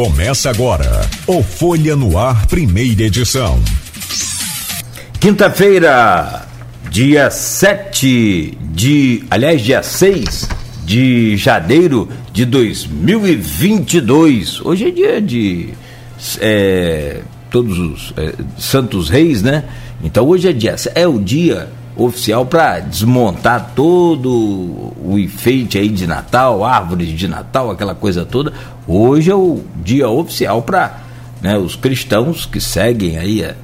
Começa agora o Folha no Ar, primeira edição. Quinta-feira, dia 7 de. Aliás, dia 6 de janeiro de 2022. Hoje é dia de. É, todos os é, Santos Reis, né? Então hoje é dia. É o dia oficial para desmontar todo o enfeite aí de Natal, árvores de Natal, aquela coisa toda. Hoje é o dia oficial para né, os cristãos que seguem aí a,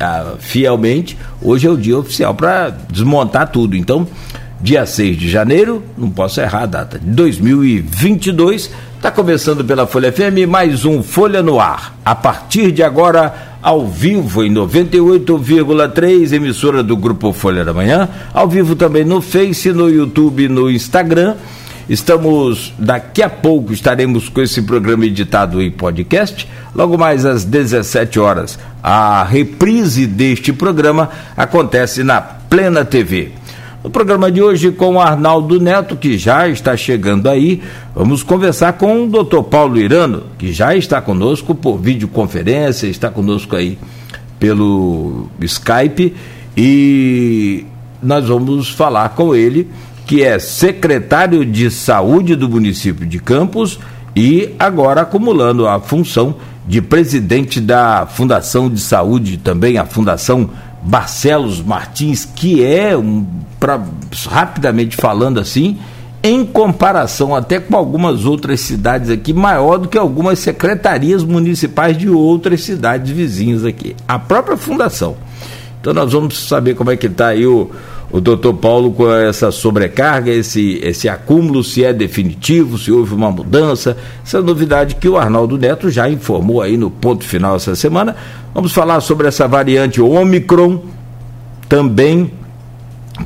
a, fielmente. Hoje é o dia oficial para desmontar tudo. Então, dia 6 de janeiro, não posso errar a data, de 2022, está começando pela Folha FM mais um Folha no Ar. A partir de agora ao vivo em 98,3, emissora do Grupo Folha da Manhã, ao vivo também no Face, no YouTube, no Instagram. Estamos, daqui a pouco, estaremos com esse programa editado em podcast. Logo mais às 17 horas, a reprise deste programa acontece na Plena TV. No programa de hoje, com o Arnaldo Neto, que já está chegando aí, vamos conversar com o doutor Paulo Irano, que já está conosco por videoconferência, está conosco aí pelo Skype, e nós vamos falar com ele, que é secretário de saúde do município de Campos e agora acumulando a função de presidente da Fundação de Saúde, também a Fundação Barcelos Martins, que é, um, pra, rapidamente falando assim, em comparação até com algumas outras cidades aqui, maior do que algumas secretarias municipais de outras cidades vizinhas aqui. A própria fundação. Então nós vamos saber como é que está aí o, o doutor Paulo com essa sobrecarga, esse, esse acúmulo, se é definitivo, se houve uma mudança, essa novidade que o Arnaldo Neto já informou aí no ponto final essa semana. Vamos falar sobre essa variante Omicron, também,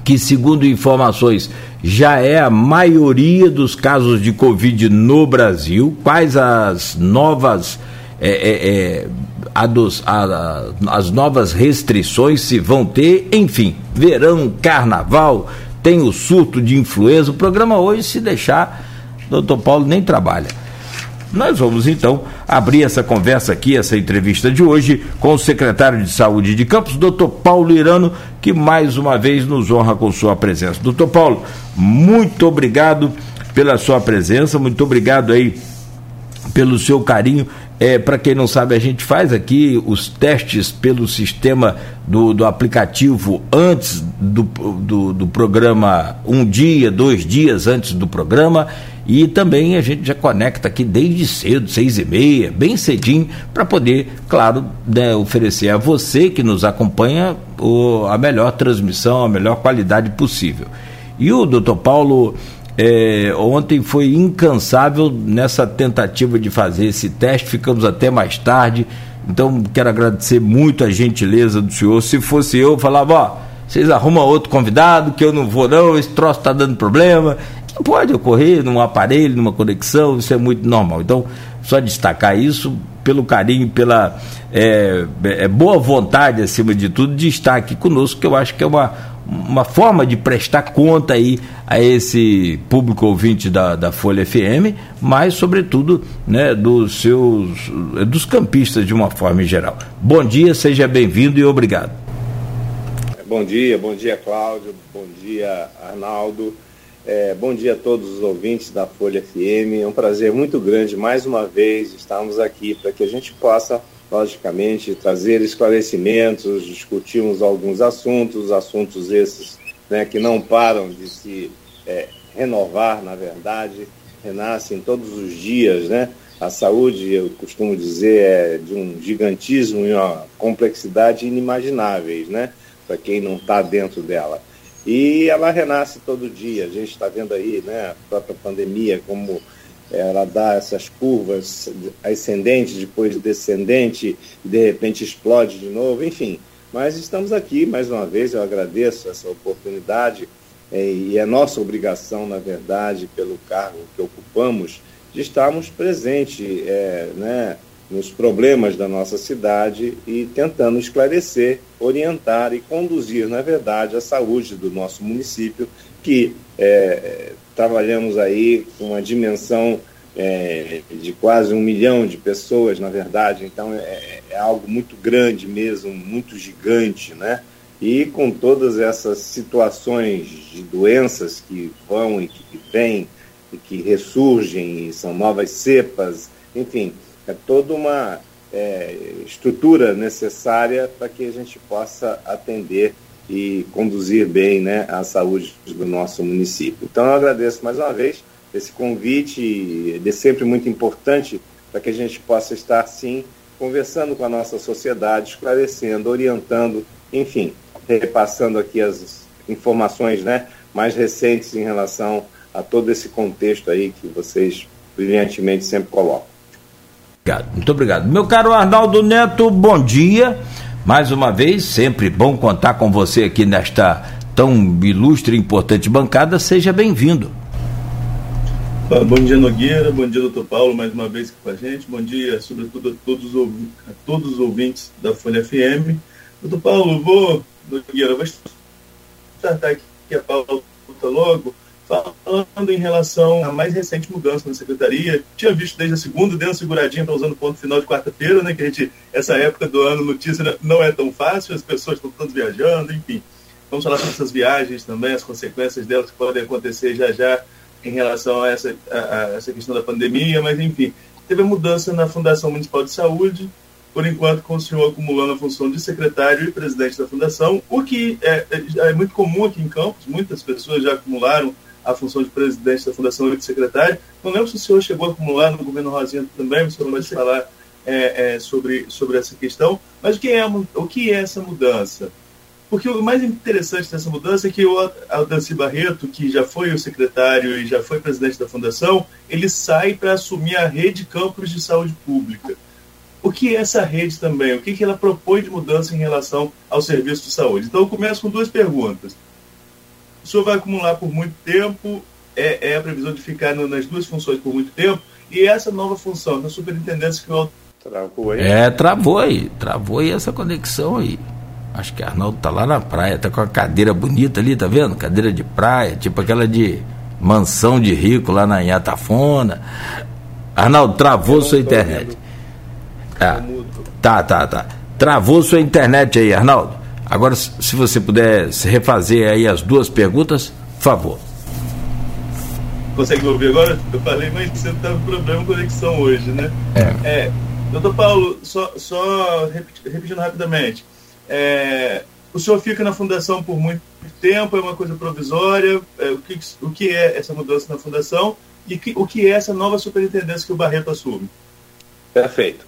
que segundo informações já é a maioria dos casos de Covid no Brasil. Quais as novas. É, é, é, a dos, a, as novas restrições se vão ter, enfim, verão, carnaval, tem o surto de influenza. O programa hoje, se deixar, doutor Paulo nem trabalha. Nós vamos então abrir essa conversa aqui, essa entrevista de hoje, com o secretário de Saúde de Campos, doutor Paulo Irano, que mais uma vez nos honra com sua presença. Doutor Paulo, muito obrigado pela sua presença, muito obrigado aí pelo seu carinho é, Para quem não sabe, a gente faz aqui os testes pelo sistema do, do aplicativo antes do, do, do, programa, um dia, dois dias antes do programa. E também a gente já conecta aqui desde cedo, seis e meia, bem cedinho, para poder, claro, né, oferecer a você que nos acompanha o, a melhor transmissão, a melhor qualidade possível. E o doutor Paulo é, ontem foi incansável nessa tentativa de fazer esse teste, ficamos até mais tarde. Então, quero agradecer muito a gentileza do senhor. Se fosse eu, falava: ó, vocês arrumam outro convidado, que eu não vou, não, esse troço está dando problema. Pode ocorrer num aparelho, numa conexão, isso é muito normal. Então, só destacar isso pelo carinho, pela é, é, boa vontade, acima de tudo, de estar aqui conosco, que eu acho que é uma, uma forma de prestar conta aí a esse público ouvinte da, da Folha FM, mas sobretudo né, dos seus dos campistas de uma forma em geral. Bom dia, seja bem-vindo e obrigado. Bom dia, bom dia Cláudio, bom dia Arnaldo, é, bom dia a todos os ouvintes da Folha FM. É um prazer muito grande mais uma vez estarmos aqui para que a gente possa logicamente, trazer esclarecimentos, discutirmos alguns assuntos, assuntos esses né, que não param de se é, renovar, na verdade, renascem todos os dias, né? A saúde, eu costumo dizer, é de um gigantismo e uma complexidade inimagináveis, né? Para quem não está dentro dela. E ela renasce todo dia. A gente está vendo aí, né? A própria pandemia, como ela dá essas curvas ascendente, depois descendente, e de repente explode de novo, enfim. Mas estamos aqui, mais uma vez, eu agradeço essa oportunidade, é, e é nossa obrigação, na verdade, pelo cargo que ocupamos, de estarmos presentes é, né, nos problemas da nossa cidade e tentando esclarecer, orientar e conduzir, na verdade, a saúde do nosso município, que é, trabalhamos aí com uma dimensão é, de quase um milhão de pessoas, na verdade, então é, é, algo muito grande mesmo, muito gigante, né? E com todas essas situações de doenças que vão e que vêm e que ressurgem, e são novas cepas, enfim, é toda uma é, estrutura necessária para que a gente possa atender e conduzir bem né, a saúde do nosso município. Então, eu agradeço mais uma vez esse convite, é sempre muito importante para que a gente possa estar, sim, conversando com a nossa sociedade, esclarecendo, orientando, enfim, repassando aqui as informações né, mais recentes em relação a todo esse contexto aí que vocês brilhantemente sempre colocam. Muito obrigado. Meu caro Arnaldo Neto, bom dia. Mais uma vez, sempre bom contar com você aqui nesta tão ilustre e importante bancada. Seja bem-vindo. Bom dia, Nogueira. Bom dia, doutor Paulo, mais uma vez aqui com a gente. Bom dia, sobretudo, a todos, a todos os ouvintes da Folha FM. Doutor Paulo, vou, Nogueira, vou startar aqui a pauta logo, falando em relação à mais recente mudança na secretaria. Tinha visto desde a segunda, deu uma seguradinha, está usando ponto final de quarta-feira, né? Que a gente, essa época do ano, notícia não é tão fácil, as pessoas estão todas viajando, enfim. Vamos falar sobre essas viagens também, as consequências delas que podem acontecer já já em relação a essa, a, a essa questão da pandemia, mas enfim, teve a mudança na Fundação Municipal de Saúde, por enquanto continuou acumulando a função de secretário e presidente da fundação, o que é, é, é, muito comum aqui em Campos, muitas pessoas já acumularam a função de presidente da fundação e de secretário. Não lembro se o senhor chegou a acumular no governo Rosinha também, o senhor pode falar é, é, sobre, sobre essa questão, mas o que, é, o que é essa mudança? Porque o mais interessante dessa mudança é que o Aldanci Barreto, que já foi o secretário e já foi presidente da fundação, ele sai para assumir a rede Campos de Saúde Pública. O que é essa rede também? O que, que ela propõe de mudança em relação ao serviço de saúde? Então, eu começo com duas perguntas. O senhor vai acumular por muito tempo, é, é a previsão de ficar no, nas duas funções por muito tempo, e essa nova função na superintendência que o Travou aí? É, travou aí. Travou aí essa conexão aí. Acho que Arnaldo tá lá na praia, tá com a cadeira bonita ali, tá vendo? Cadeira de praia, tipo aquela de mansão de rico lá na Inhatafona. Arnaldo, travou sua internet. Tá, tá, tá, tá. Travou sua internet aí, Arnaldo. Agora, se você puder refazer aí as duas perguntas, por favor. Consegue me ouvir agora? Eu falei, mas você tá com problema de conexão hoje, né? É. é doutor Paulo, só, só repetindo rapidamente. É, o senhor fica na fundação por muito tempo, é uma coisa provisória. É, o, que, o que é essa mudança na fundação e que, o que é essa nova superintendência que o Barreto assume? Perfeito.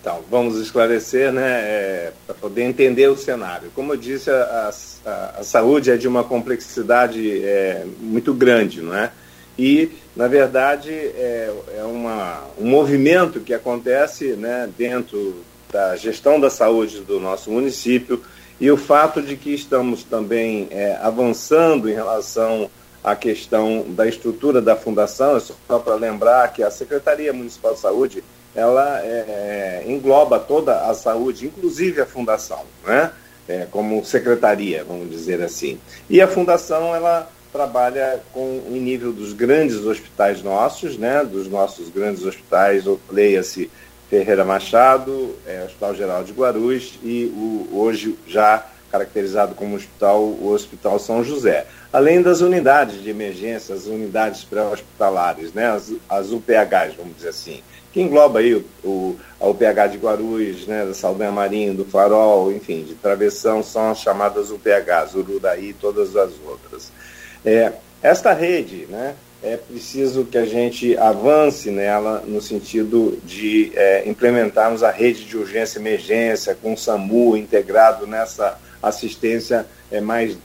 Então, vamos esclarecer, né, é, para poder entender o cenário. Como eu disse, a, a, a saúde é de uma complexidade é, muito grande, não é? E, na verdade, é, é uma, um movimento que acontece né, dentro da gestão da saúde do nosso município e o fato de que estamos também é, avançando em relação à questão da estrutura da fundação, é só para lembrar que a Secretaria Municipal de Saúde ela é, é, engloba toda a saúde, inclusive a fundação, né? É, como secretaria, vamos dizer assim. E a fundação ela trabalha com em nível dos grandes hospitais nossos, né? Dos nossos grandes hospitais, leia-se Ferreira Machado, é, Hospital Geral de Guarulhos e o, hoje já caracterizado como hospital, o Hospital São José. Além das unidades de emergência, as unidades pré-hospitalares, né, as, as UPHs, vamos dizer assim, que engloba aí o, o, a UPH de Guarulhos, né, da Saldanha Marinho, do Farol, enfim, de Travessão, são as chamadas UPHs, Ururaí e todas as outras. É, esta rede, né, é preciso que a gente avance nela no sentido de é, implementarmos a rede de urgência e emergência com o SAMU integrado nessa assistência é, mais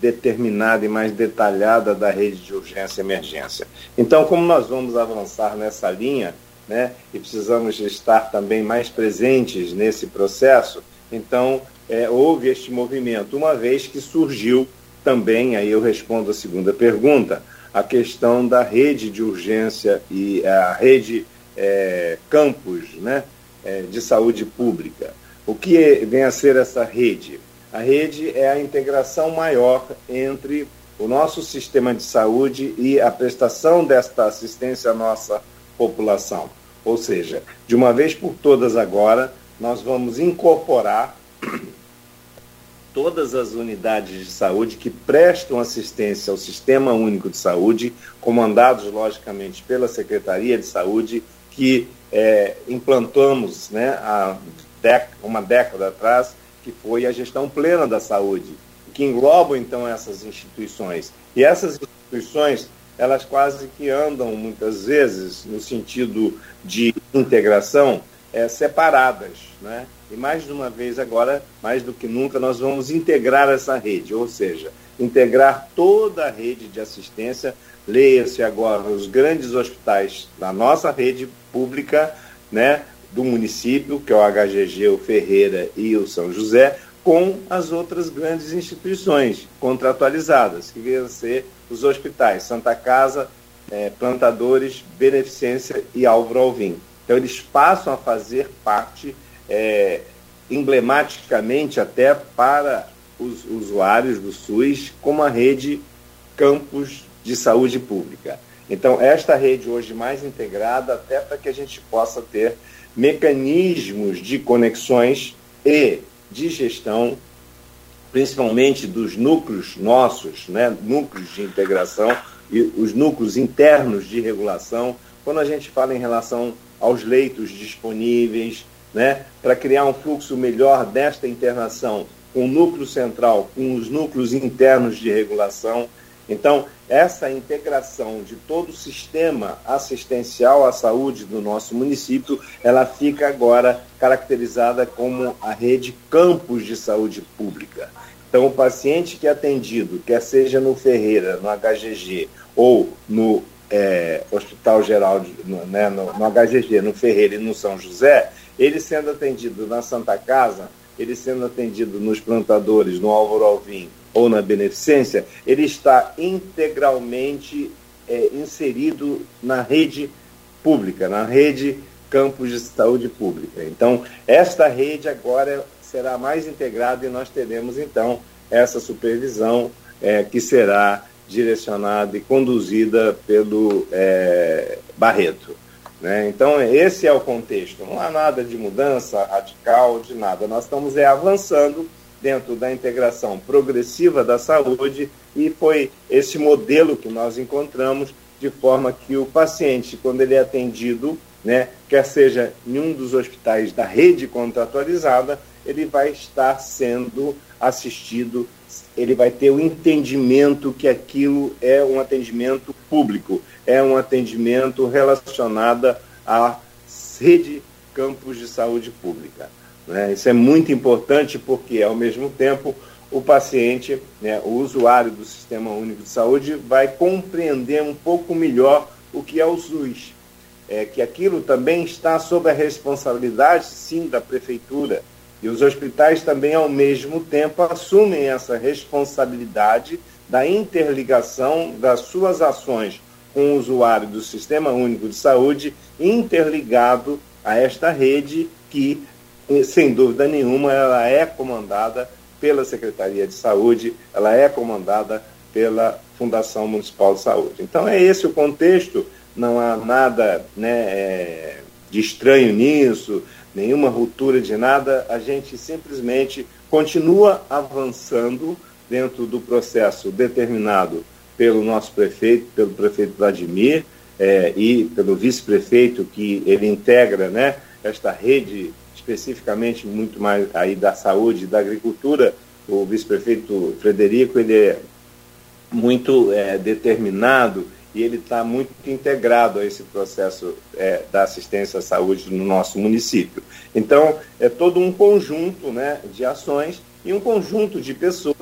determinada e mais detalhada da rede de urgência e emergência. Então, como nós vamos avançar nessa linha, né, e precisamos estar também mais presentes nesse processo, então é, houve este movimento, uma vez que surgiu também, aí eu respondo a segunda pergunta, a questão da rede de urgência e a rede é, campus né, é, de saúde pública. O que vem a ser essa rede? A rede é a integração maior entre o nosso sistema de saúde e a prestação desta assistência nossa população. Ou seja, de uma vez por todas agora, nós vamos incorporar todas as unidades de saúde que prestam assistência ao Sistema Único de Saúde, comandados, logicamente, pela Secretaria de Saúde, que é, implantamos né, há uma década atrás, que foi a gestão plena da saúde, que engloba, então, essas instituições. E essas instituições, elas quase que andam, muitas vezes, no sentido de integração, é, separadas, né? E mais de uma vez agora, mais do que nunca, nós vamos integrar essa rede, ou seja, integrar toda a rede de assistência, leia-se agora os grandes hospitais da nossa rede pública, né, do município, que é o HGG, o Ferreira e o São José, com as outras grandes instituições contratualizadas, que vão ser os hospitais Santa Casa, é, Plantadores, Beneficência e Álvaro Alvim. Então, eles passam a fazer parte é, emblematicamente até para os usuários do SUS como a rede campus de saúde pública. Então, esta rede hoje mais integrada, até para que a gente possa ter mecanismos de conexões e de gestão, principalmente dos núcleos nossos, né, núcleos de integração e os núcleos internos de regulação, quando a gente fala em relação aos leitos disponíveis, né, para criar um fluxo melhor desta internação com o núcleo central, com os núcleos internos de regulação. Então, essa integração de todo o sistema assistencial à saúde do nosso município, ela fica agora caracterizada como a rede campus de saúde pública. Então, o paciente que é atendido, quer seja no Ferreira, no HGG ou no é, Hospital Geral, no, né, no, no HGG, no Ferreira e no São José, ele sendo atendido na Santa Casa, ele sendo atendido nos plantadores, no Álvaro Alvim ou na Beneficência, ele está integralmente é, inserido na rede pública, na rede campos de saúde pública. Então, esta rede agora será mais integrada e nós teremos, então, essa supervisão é, que será direcionada e conduzida pelo é, Barreto. Né? Então, esse é o contexto. Não há nada de mudança radical, de nada. Nós estamos é, avançando dentro da integração progressiva da saúde e foi esse modelo que nós encontramos de forma que o paciente, quando ele é atendido, né, quer seja em um dos hospitais da rede contratualizada, ele vai estar sendo assistido, ele vai ter o entendimento que aquilo é um atendimento público, é um atendimento relacionado à rede campos de saúde pública. Né? Isso é muito importante porque, ao mesmo tempo, o paciente, né, o usuário do Sistema Único de Saúde, vai compreender um pouco melhor o que é o SUS. É, que aquilo também está sob a responsabilidade, sim, da prefeitura. E os hospitais também, ao mesmo tempo, assumem essa responsabilidade da interligação das suas ações com o usuário do Sistema Único de Saúde interligado a esta rede que, sem dúvida nenhuma, ela é comandada pela Secretaria de Saúde, ela é comandada pela Fundação Municipal de Saúde. Então é esse o contexto, não há nada né, é, de estranho nisso, nenhuma ruptura de nada, a gente simplesmente continua avançando dentro do processo determinado pelo nosso prefeito, pelo prefeito Vladimir é, e pelo vice-prefeito que ele integra, né, esta rede especificamente muito mais aí da saúde e da agricultura, o vice-prefeito Frederico, ele é muito é, determinado e ele está muito integrado a esse processo é, da assistência à saúde no nosso município. Então, é todo um conjunto né, de ações e um conjunto de pessoas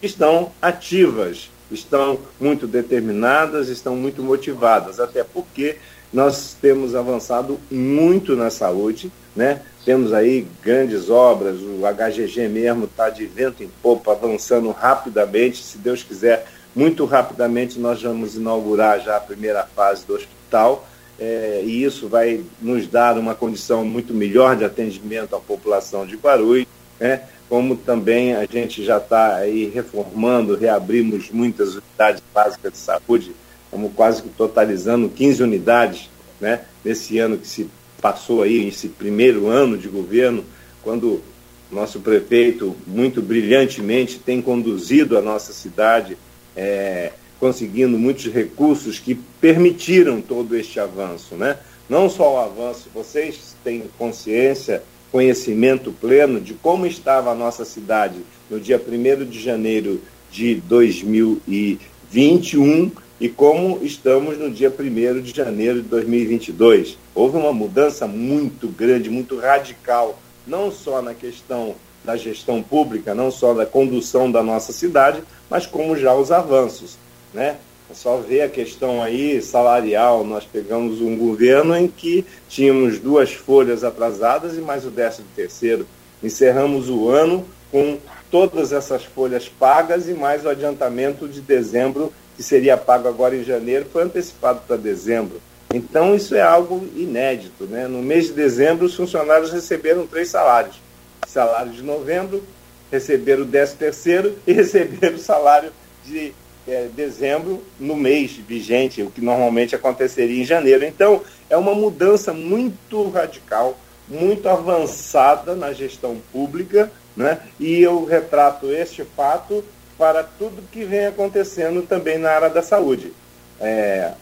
que estão ativas estão muito determinadas, estão muito motivadas, até porque nós temos avançado muito na saúde, né? Temos aí grandes obras, o HGG mesmo está de vento em popa, avançando rapidamente, se Deus quiser, muito rapidamente nós vamos inaugurar já a primeira fase do hospital, é, e isso vai nos dar uma condição muito melhor de atendimento à população de Guarulhos, né? como também a gente já está aí reformando, reabrimos muitas unidades básicas de saúde, como quase totalizando 15 unidades né, nesse ano que se passou aí, esse primeiro ano de governo, quando nosso prefeito muito brilhantemente tem conduzido a nossa cidade, é, conseguindo muitos recursos que permitiram todo este avanço, né? Não só o avanço, vocês têm consciência, conhecimento pleno de como estava a nossa cidade no dia 1 de janeiro de 2021 e como estamos no dia 1 de janeiro de 2022. Houve uma mudança muito grande, muito radical, não só na questão da gestão pública, não só da condução da nossa cidade, mas como já os avanços. Né? É só ver a questão aí salarial. Nós pegamos um governo em que tínhamos duas folhas atrasadas e mais o décimo terceiro. Encerramos o ano com todas essas folhas pagas e mais o adiantamento de dezembro, que seria pago agora em janeiro, foi antecipado para dezembro. Então isso é algo inédito. Né? No mês de dezembro, os funcionários receberam três salários. Salário de novembro, receberam o décimo terceiro e receberam o salário de é, dezembro no mês vigente, o que normalmente aconteceria em janeiro. Então, é uma mudança muito radical, muito avançada na gestão pública, né? e eu retrato este fato para tudo que vem acontecendo também na área da saúde. É,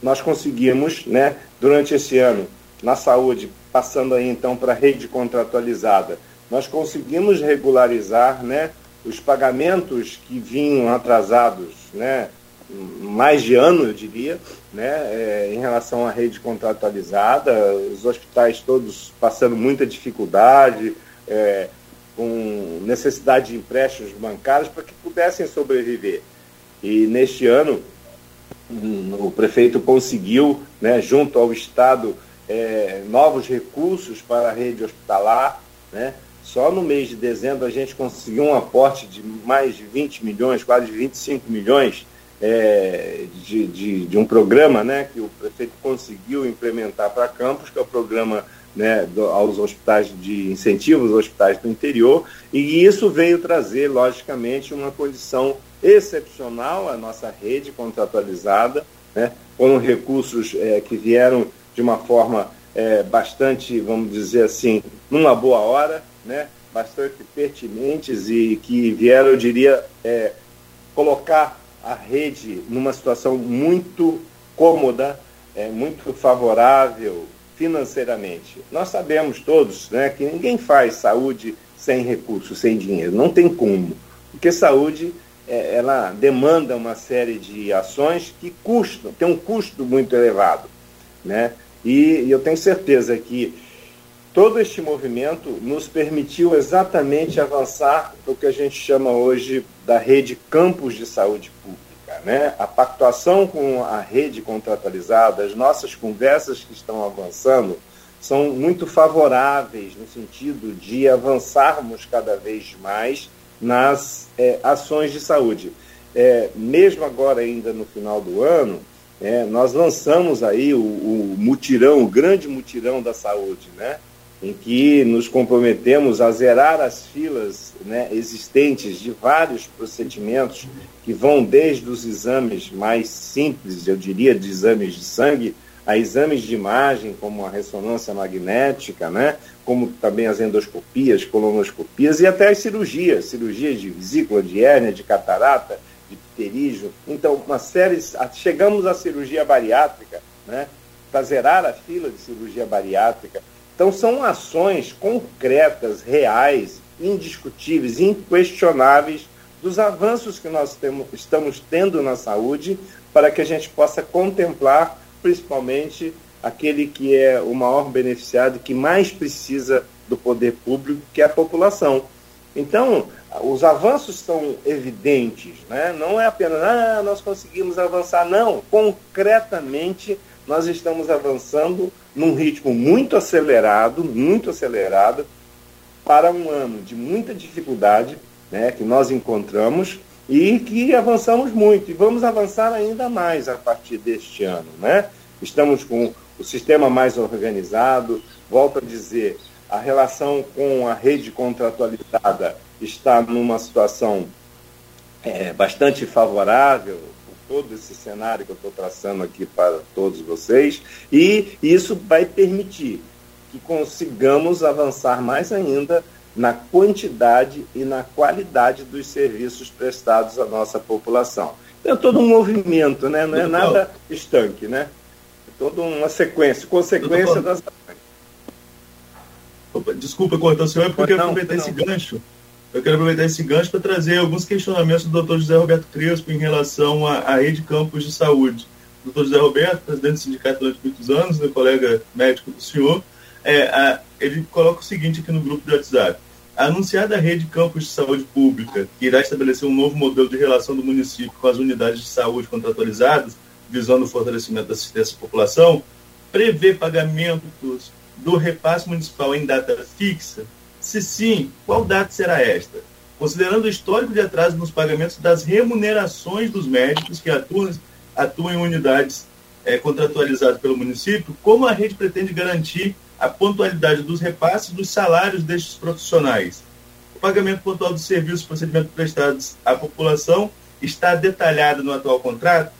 nós conseguimos, né, durante esse ano, na saúde, passando aí então para a rede contratualizada, nós conseguimos regularizar né, os pagamentos que vinham atrasados, né, mais de ano, eu diria, né, é, em relação à rede contratualizada, os hospitais todos passando muita dificuldade, é, com necessidade de empréstimos bancários para que pudessem sobreviver. E neste ano, o prefeito conseguiu, né, junto ao Estado, é, novos recursos para a rede hospitalar, né, só no mês de dezembro a gente conseguiu um aporte de mais de 20 milhões, quase 25 milhões é, de, de, de, um programa né, que o prefeito conseguiu implementar para campos, que é o programa né, aos hospitais de incentivo aos hospitais do interior, e isso veio trazer, logicamente, uma condição excepcional à nossa rede contratualizada, né, com recursos é, que vieram de uma forma é, bastante, vamos dizer assim, numa boa hora, né, bastante pertinentes e que vieram, eu diria, é, colocar a rede numa situação muito cômoda, é, muito favorável financeiramente. Nós sabemos todos né, que ninguém faz saúde sem recursos, sem dinheiro, não tem como, porque saúde é, ela demanda uma série de ações que custam, tem um custo muito elevado, né? E, e eu tenho certeza que Todo este movimento nos permitiu exatamente avançar no que a gente chama hoje da rede campos de saúde pública. Né? A pactuação com a rede contratualizada, as nossas conversas que estão avançando, são muito favoráveis no sentido de avançarmos cada vez mais nas é, ações de saúde. É, mesmo agora, ainda no final do ano, é, nós lançamos aí o, o mutirão, o grande mutirão da saúde, né? Em que nos comprometemos a zerar as filas né, existentes de vários procedimentos que vão desde os exames mais simples, eu diria, de exames de sangue, a exames de imagem, como a ressonância magnética, né, como também as endoscopias, colonoscopias e até as cirurgias, cirurgias de vesícula, de hérnia, de catarata, de pterígio. Então, uma série, chegamos à cirurgia bariátrica, né, para zerar a fila de cirurgia bariátrica, então, são ações concretas, reais, indiscutíveis, inquestionáveis dos avanços que nós temos, estamos tendo na saúde para que a gente possa contemplar, principalmente, aquele que é o maior beneficiado, que mais precisa do poder público, que é a população. Então, os avanços são evidentes, né? não é apenas, ah, nós conseguimos avançar, não, concretamente nós estamos avançando num ritmo muito acelerado, muito acelerado, para um ano de muita dificuldade né, que nós encontramos e que avançamos muito. E vamos avançar ainda mais a partir deste ano. Né? Estamos com o sistema mais organizado, volto a dizer, a relação com a rede contratualizada está numa situação é, bastante favorável, todo esse cenário que eu estou traçando aqui para todos vocês, e isso vai permitir que consigamos avançar mais ainda na quantidade e na qualidade dos serviços prestados à nossa população. É todo um movimento, né? não é nada estanque, né? É toda uma sequência, consequência das Desculpa cortar o senhor, é porque eu quero aproveitar esse gancho. Eu quero aproveitar esse gancho para trazer alguns questionamentos do Dr. José Roberto Crespo em relação à, rede campos de saúde. Dr. José Roberto, presidente do sindicato durante muitos anos, meu colega médico do senhor, é, a, ele coloca o seguinte aqui no grupo de WhatsApp. A anunciada rede campos de saúde pública, que irá estabelecer um novo modelo de relação do município com as unidades de saúde contratualizadas, visando o fortalecimento da assistência à população, prevê pagamentos do repasse municipal em data fixa? Se sim, qual data será esta? Considerando o histórico de atraso nos pagamentos das remunerações dos médicos que atuam, atuam em unidades é, contratualizadas pelo município, como a rede pretende garantir a pontualidade dos repasses dos salários destes profissionais? O pagamento pontual dos serviços e procedimentos prestados à população está detalhado no atual contrato?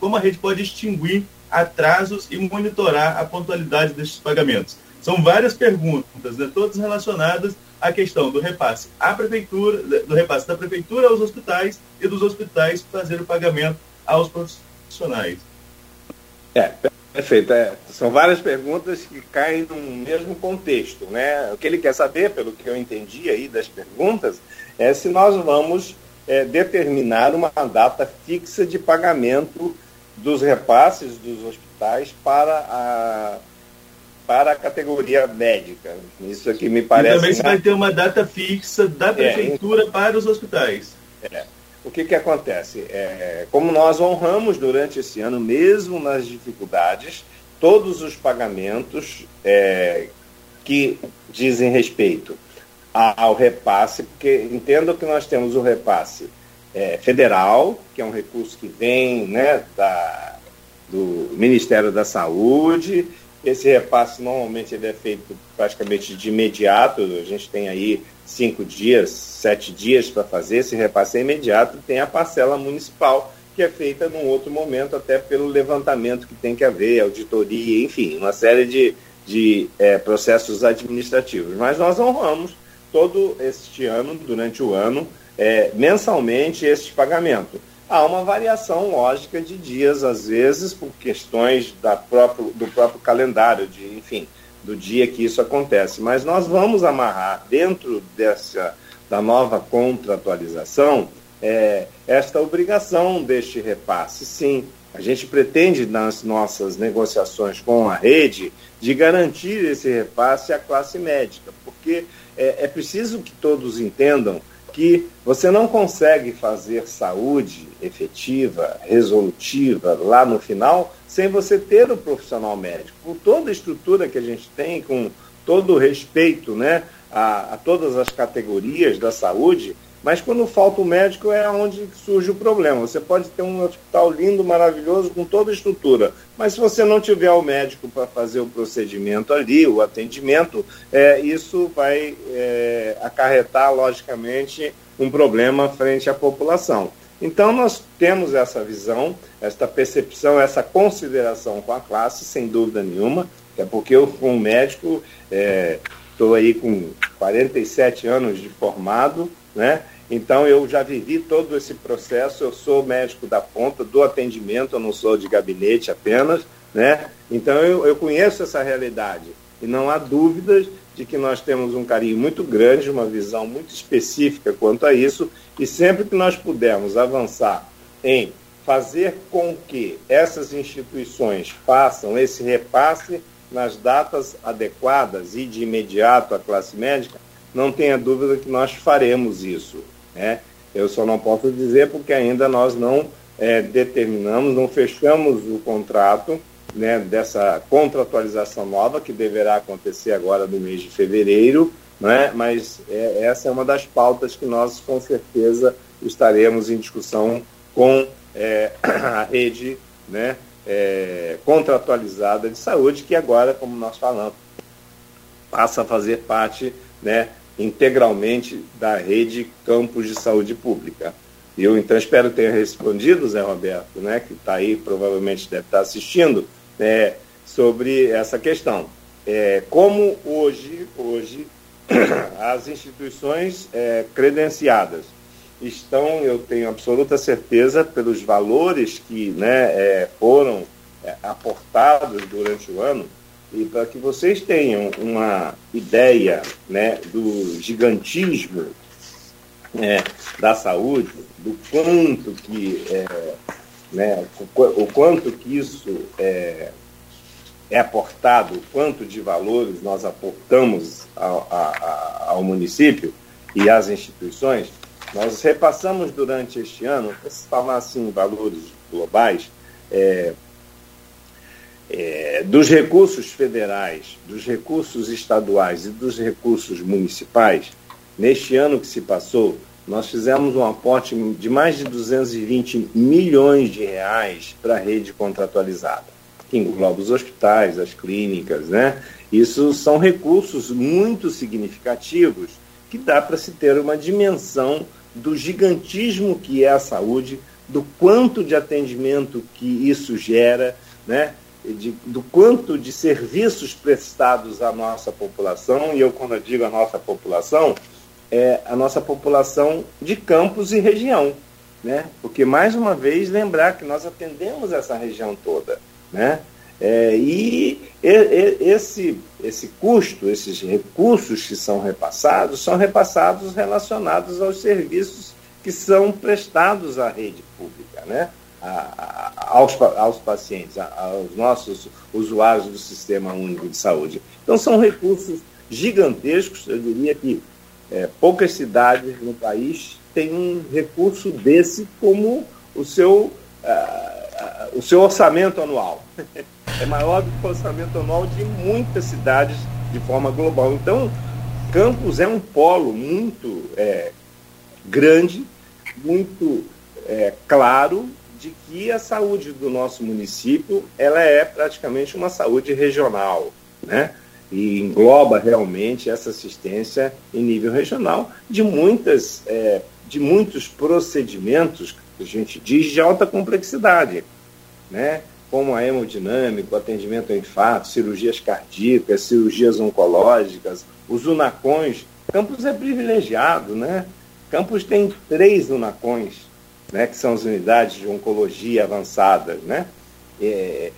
Como a rede pode extinguir atrasos e monitorar a pontualidade destes pagamentos? São várias perguntas, né, todas relacionadas à questão do repasse à prefeitura, do repasse da prefeitura aos hospitais e dos hospitais fazer o pagamento aos profissionais. É, perfeito. É, são várias perguntas que caem no mesmo contexto, né? O que ele quer saber, pelo que eu entendi aí das perguntas, é se nós vamos é, determinar uma data fixa de pagamento dos repasses dos hospitais para a, para a categoria médica. Isso aqui me parece. E também você vai ter uma data fixa da é, prefeitura é, para os hospitais. É. O que, que acontece? É, como nós honramos durante esse ano, mesmo nas dificuldades, todos os pagamentos é, que dizem respeito ao repasse, porque entendo que nós temos o repasse é, federal, que é um recurso que vem né, da, do Ministério da Saúde. Esse repasse normalmente ele é feito praticamente de imediato. A gente tem aí cinco dias, sete dias para fazer. Esse repasse é imediato. Tem a parcela municipal, que é feita num outro momento, até pelo levantamento que tem que haver, auditoria, enfim, uma série de, de é, processos administrativos. Mas nós honramos todo este ano, durante o ano, é, mensalmente este pagamento. Há uma variação lógica de dias, às vezes, por questões da próprio, do próprio calendário, de, enfim, do dia que isso acontece. Mas nós vamos amarrar dentro dessa da nova contratualização é, esta obrigação deste repasse. Sim, a gente pretende nas nossas negociações com a rede de garantir esse repasse à classe médica, porque é, é preciso que todos entendam que você não consegue fazer saúde efetiva, resolutiva lá no final, sem você ter o profissional médico. Com toda a estrutura que a gente tem, com todo o respeito né, a, a todas as categorias da saúde, mas quando falta o médico é onde surge o problema. Você pode ter um hospital lindo, maravilhoso, com toda a estrutura, mas se você não tiver o médico para fazer o procedimento ali, o atendimento, é, isso vai é, acarretar, logicamente, um problema frente à população. Então, nós temos essa visão, essa percepção, essa consideração com a classe, sem dúvida nenhuma, é porque eu, como médico, estou é, aí com 47 anos de formado, né? Então eu já vivi todo esse processo, eu sou médico da ponta, do atendimento, eu não sou de gabinete apenas, né? Então eu, eu conheço essa realidade e não há dúvidas de que nós temos um carinho muito grande, uma visão muito específica quanto a isso, e sempre que nós pudermos avançar em fazer com que essas instituições façam esse repasse nas datas adequadas e de imediato à classe médica, não tenha dúvida que nós faremos isso. Né? Eu só não posso dizer porque ainda nós não é, determinamos, não fechamos o contrato né, dessa contratualização nova que deverá acontecer agora no mês de fevereiro, né, mas é, essa é uma das pautas que nós com certeza estaremos em discussão com é, a rede né, é, contratualizada de saúde, que agora, como nós falamos, passa a fazer parte né, integralmente da rede campos de saúde pública. Eu então espero ter respondido, Zé Roberto, né, que está aí, provavelmente deve estar assistindo, é, sobre essa questão. É, como hoje, hoje as instituições é, credenciadas estão, eu tenho absoluta certeza, pelos valores que né, é, foram é, aportados durante o ano, e para que vocês tenham uma ideia né, do gigantismo é, da saúde, do quanto que, é, né, o, quanto que isso é, é aportado, o quanto de valores nós aportamos ao, a, ao município e às instituições, nós repassamos durante este ano, se falar assim valores globais, é, é, dos recursos federais, dos recursos estaduais e dos recursos municipais, neste ano que se passou, nós fizemos um aporte de mais de 220 milhões de reais para a rede contratualizada, que engloba os hospitais, as clínicas, né? Isso são recursos muito significativos que dá para se ter uma dimensão do gigantismo que é a saúde, do quanto de atendimento que isso gera, né? De, do quanto de serviços prestados à nossa população, e eu, quando eu digo a nossa população, é a nossa população de campos e região. Né? Porque, mais uma vez, lembrar que nós atendemos essa região toda. Né? É, e, e, esse, esse custo, esses recursos que são repassados, são repassados relacionados aos serviços que são prestados à rede pública, né? Aos, aos pacientes, aos nossos usuários do Sistema Único de Saúde. Então, são recursos gigantescos, eu diria que é, poucas cidades no país têm um recurso desse como o seu, uh, o seu orçamento anual. é maior do que o orçamento anual de muitas cidades de forma global. Então, Campos é um polo muito é, grande, muito é, claro de que a saúde do nosso município ela é praticamente uma saúde regional, né? E engloba realmente essa assistência em nível regional de muitas é, de muitos procedimentos que a gente diz de alta complexidade, né? como a hemodinâmica, o atendimento ao infarto, cirurgias cardíacas, cirurgias oncológicas, os unacões. Campos é privilegiado, né? Campos tem três unacões, né, que são as unidades de oncologia avançada, né? É,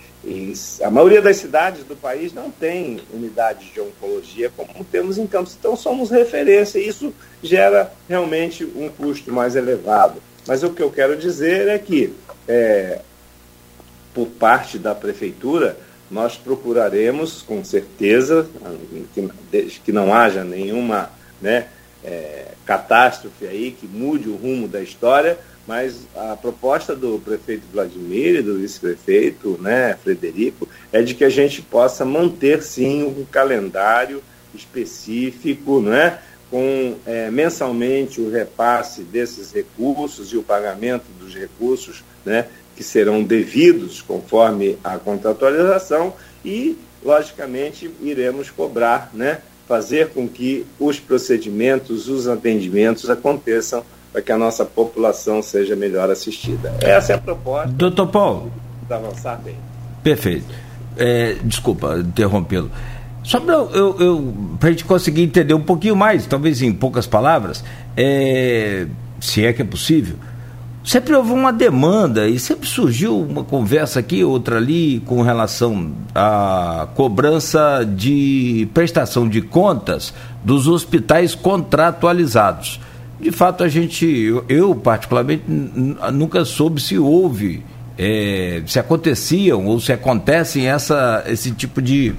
a maioria das cidades do país não tem unidades de oncologia como temos em Campos, então somos referência e isso gera realmente um custo mais elevado. Mas o que eu quero dizer é que é, por parte da prefeitura, nós procuraremos, com certeza, que, que não haja nenhuma né, é, catástrofe aí que mude o rumo da história, mas a proposta do prefeito Vladimir e do vice-prefeito né, Frederico é de que a gente possa manter sim o calendário específico, né, com é, mensalmente o repasse desses recursos e o pagamento dos recursos né, que serão devidos conforme a contratualização e, logicamente, iremos cobrar, né, fazer com que os procedimentos, os atendimentos aconteçam para que a nossa população seja melhor assistida. Essa é a proposta. Doutor Paulo. Para avançar bem. Perfeito. É, desculpa interrompê-lo. Só para eu, eu, a gente conseguir entender um pouquinho mais, talvez em poucas palavras, é, se é que é possível, sempre houve uma demanda e sempre surgiu uma conversa aqui, outra ali, com relação à cobrança de prestação de contas dos hospitais contratualizados. De fato, a gente, eu, eu particularmente, nunca soube se houve, é, se aconteciam ou se acontecem essa, esse tipo de.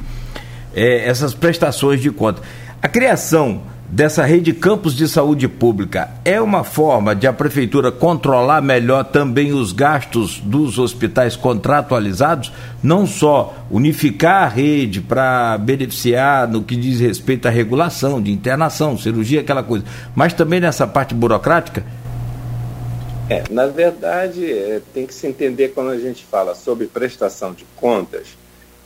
É, essas prestações de conta. A criação dessa rede de campos de saúde pública é uma forma de a prefeitura controlar melhor também os gastos dos hospitais contratualizados, não só unificar a rede para beneficiar no que diz respeito à regulação de internação, cirurgia, aquela coisa, mas também nessa parte burocrática? É, na verdade, é, tem que se entender quando a gente fala sobre prestação de contas,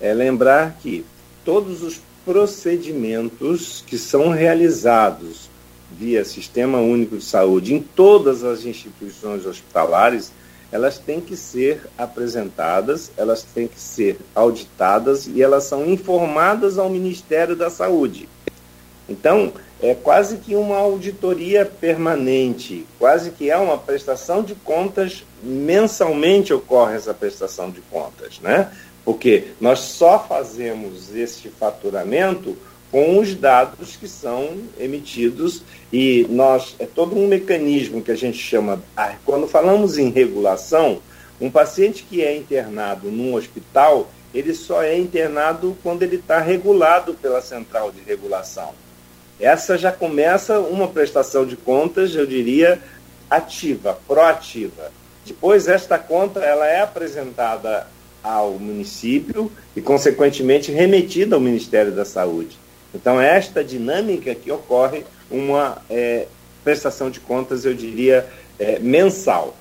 é lembrar que todos os procedimentos que são realizados via Sistema Único de Saúde em todas as instituições hospitalares, elas têm que ser apresentadas, elas têm que ser auditadas e elas são informadas ao Ministério da Saúde. Então, é quase que uma auditoria permanente, quase que é uma prestação de contas, mensalmente ocorre essa prestação de contas, né? Porque nós só fazemos este faturamento com os dados que são emitidos e nós é todo um mecanismo que a gente chama ah, quando falamos em regulação um paciente que é internado num hospital ele só é internado quando ele está regulado pela central de regulação. Essa já começa uma prestação de contas eu diria ativa proativa. Depois esta conta ela é apresentada ao município e consequentemente remetida ao Ministério da Saúde então, esta dinâmica que ocorre uma é, prestação de contas, eu diria, é, mensal.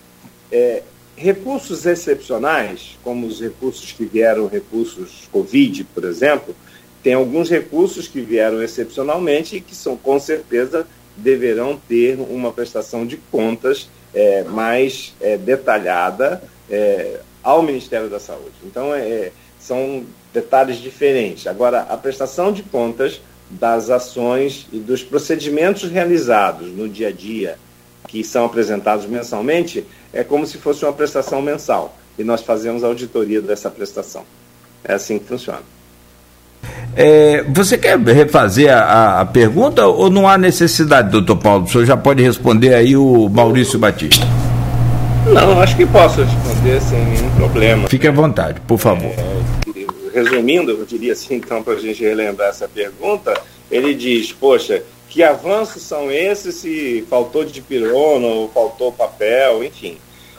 É, recursos excepcionais, como os recursos que vieram, recursos Covid, por exemplo, tem alguns recursos que vieram excepcionalmente e que são, com certeza, deverão ter uma prestação de contas é, mais é, detalhada é, ao Ministério da Saúde. Então, é, são detalhes diferentes. Agora, a prestação de contas das ações e dos procedimentos realizados no dia a dia, que são apresentados mensalmente, é como se fosse uma prestação mensal. E nós fazemos a auditoria dessa prestação. É assim que funciona. É, você quer refazer a, a, pergunta ou não há necessidade, doutor Paulo? O senhor já pode responder aí o Maurício Batista. Não, acho que posso responder sem nenhum problema. Fique à vontade, por favor. É, resumindo, eu diria assim, então, para a gente relembrar essa pergunta, ele diz, poxa, que avanços são esses se faltou de pirona ou faltou papel, enfim.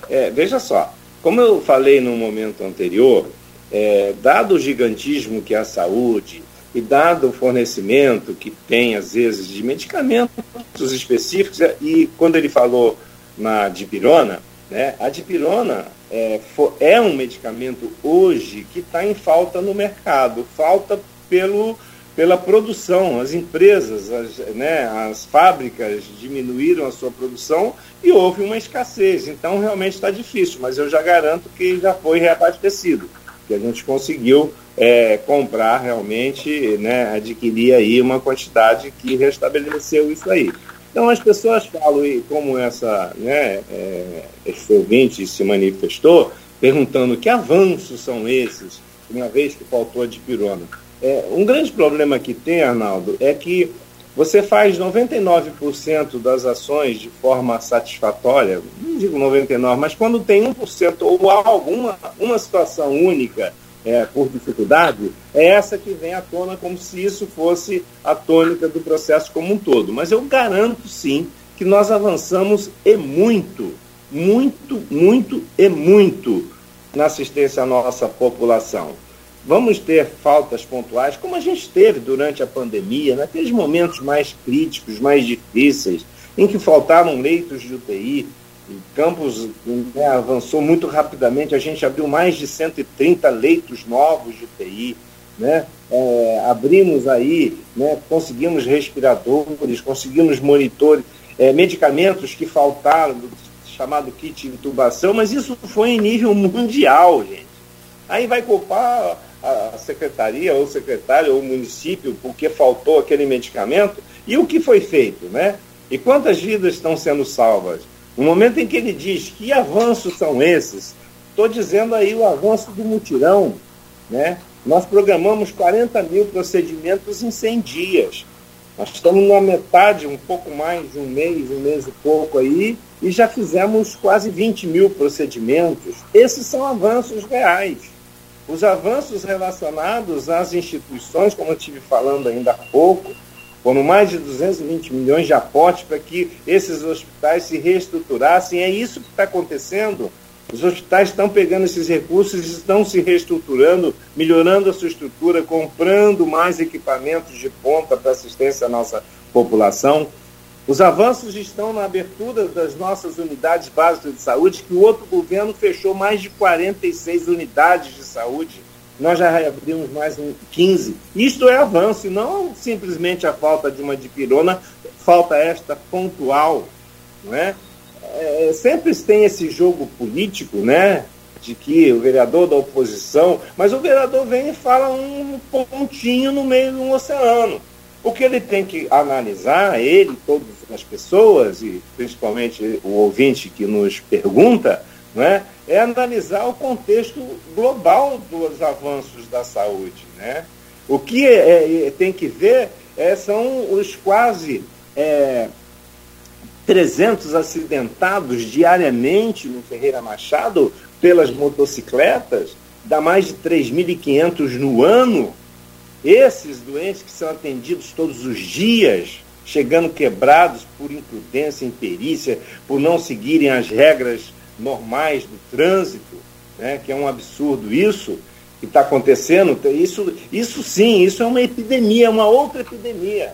É, veja só, como eu falei no momento anterior, é, dado o gigantismo que é a saúde e dado o fornecimento que tem, às vezes, de medicamentos específicos, e quando ele falou na dipirona, né, a dipirona é, é um medicamento hoje que está em falta no mercado, falta pelo, pela produção. As empresas, as, né, as fábricas diminuíram a sua produção e houve uma escassez. Então realmente está difícil, mas eu já garanto que já foi reabastecido, que a gente conseguiu é, comprar realmente, né, adquirir aí uma quantidade que restabeleceu isso aí. Então as pessoas falam, e como essa, né, é, esse ouvinte se manifestou, perguntando que avanços são esses, uma vez que faltou a dipirona. É, um grande problema que tem, Arnaldo, é que você faz 99% das ações de forma satisfatória, não digo 99%, mas quando tem 1% ou alguma uma situação única é, por dificuldade, é essa que vem à tona como se isso fosse a tônica do processo como um todo. Mas eu garanto sim que nós avançamos e muito, muito, muito e muito na assistência à nossa população. Vamos ter faltas pontuais, como a gente teve durante a pandemia, naqueles momentos mais críticos, mais difíceis, em que faltaram leitos de UTI, Campos né, avançou muito rapidamente, a gente abriu mais de 130 leitos novos de UTI, né? É, abrimos aí, né, conseguimos respiradores, conseguimos monitores, é, medicamentos que faltaram, chamado kit de intubação, mas isso foi em nível mundial, gente. Aí vai culpar a secretaria, ou secretário, ou o município, porque faltou aquele medicamento, e o que foi feito, né? E quantas vidas estão sendo salvas? No momento em que ele diz que avanços são esses, estou dizendo aí o avanço do mutirão. Né? Nós programamos 40 mil procedimentos em 100 dias. Nós estamos na metade, um pouco mais de um mês, um mês e pouco aí, e já fizemos quase 20 mil procedimentos. Esses são avanços reais. Os avanços relacionados às instituições, como eu estive falando ainda há pouco, foram mais de 220 milhões de aportes para que esses hospitais se reestruturassem. É isso que está acontecendo. Os hospitais estão pegando esses recursos, estão se reestruturando, melhorando a sua estrutura, comprando mais equipamentos de ponta para assistência à nossa população. Os avanços estão na abertura das nossas unidades básicas de saúde, que o outro governo fechou mais de 46 unidades de saúde nós já reabrimos mais um 15. Isto é avanço, e não simplesmente a falta de uma dipirona falta esta pontual, não é? é? Sempre tem esse jogo político, né? De que o vereador da oposição, mas o vereador vem e fala um pontinho no meio de um oceano. O que ele tem que analisar, ele, todas as pessoas, e principalmente o ouvinte que nos pergunta, é? é analisar o contexto global dos avanços da saúde. Né? O que é, é, tem que ver é, são os quase é, 300 acidentados diariamente no Ferreira Machado pelas motocicletas, dá mais de 3.500 no ano. Esses doentes que são atendidos todos os dias, chegando quebrados por imprudência, imperícia, por não seguirem as regras normais do trânsito, né, que é um absurdo isso que está acontecendo. Isso, isso sim, isso é uma epidemia, uma outra epidemia.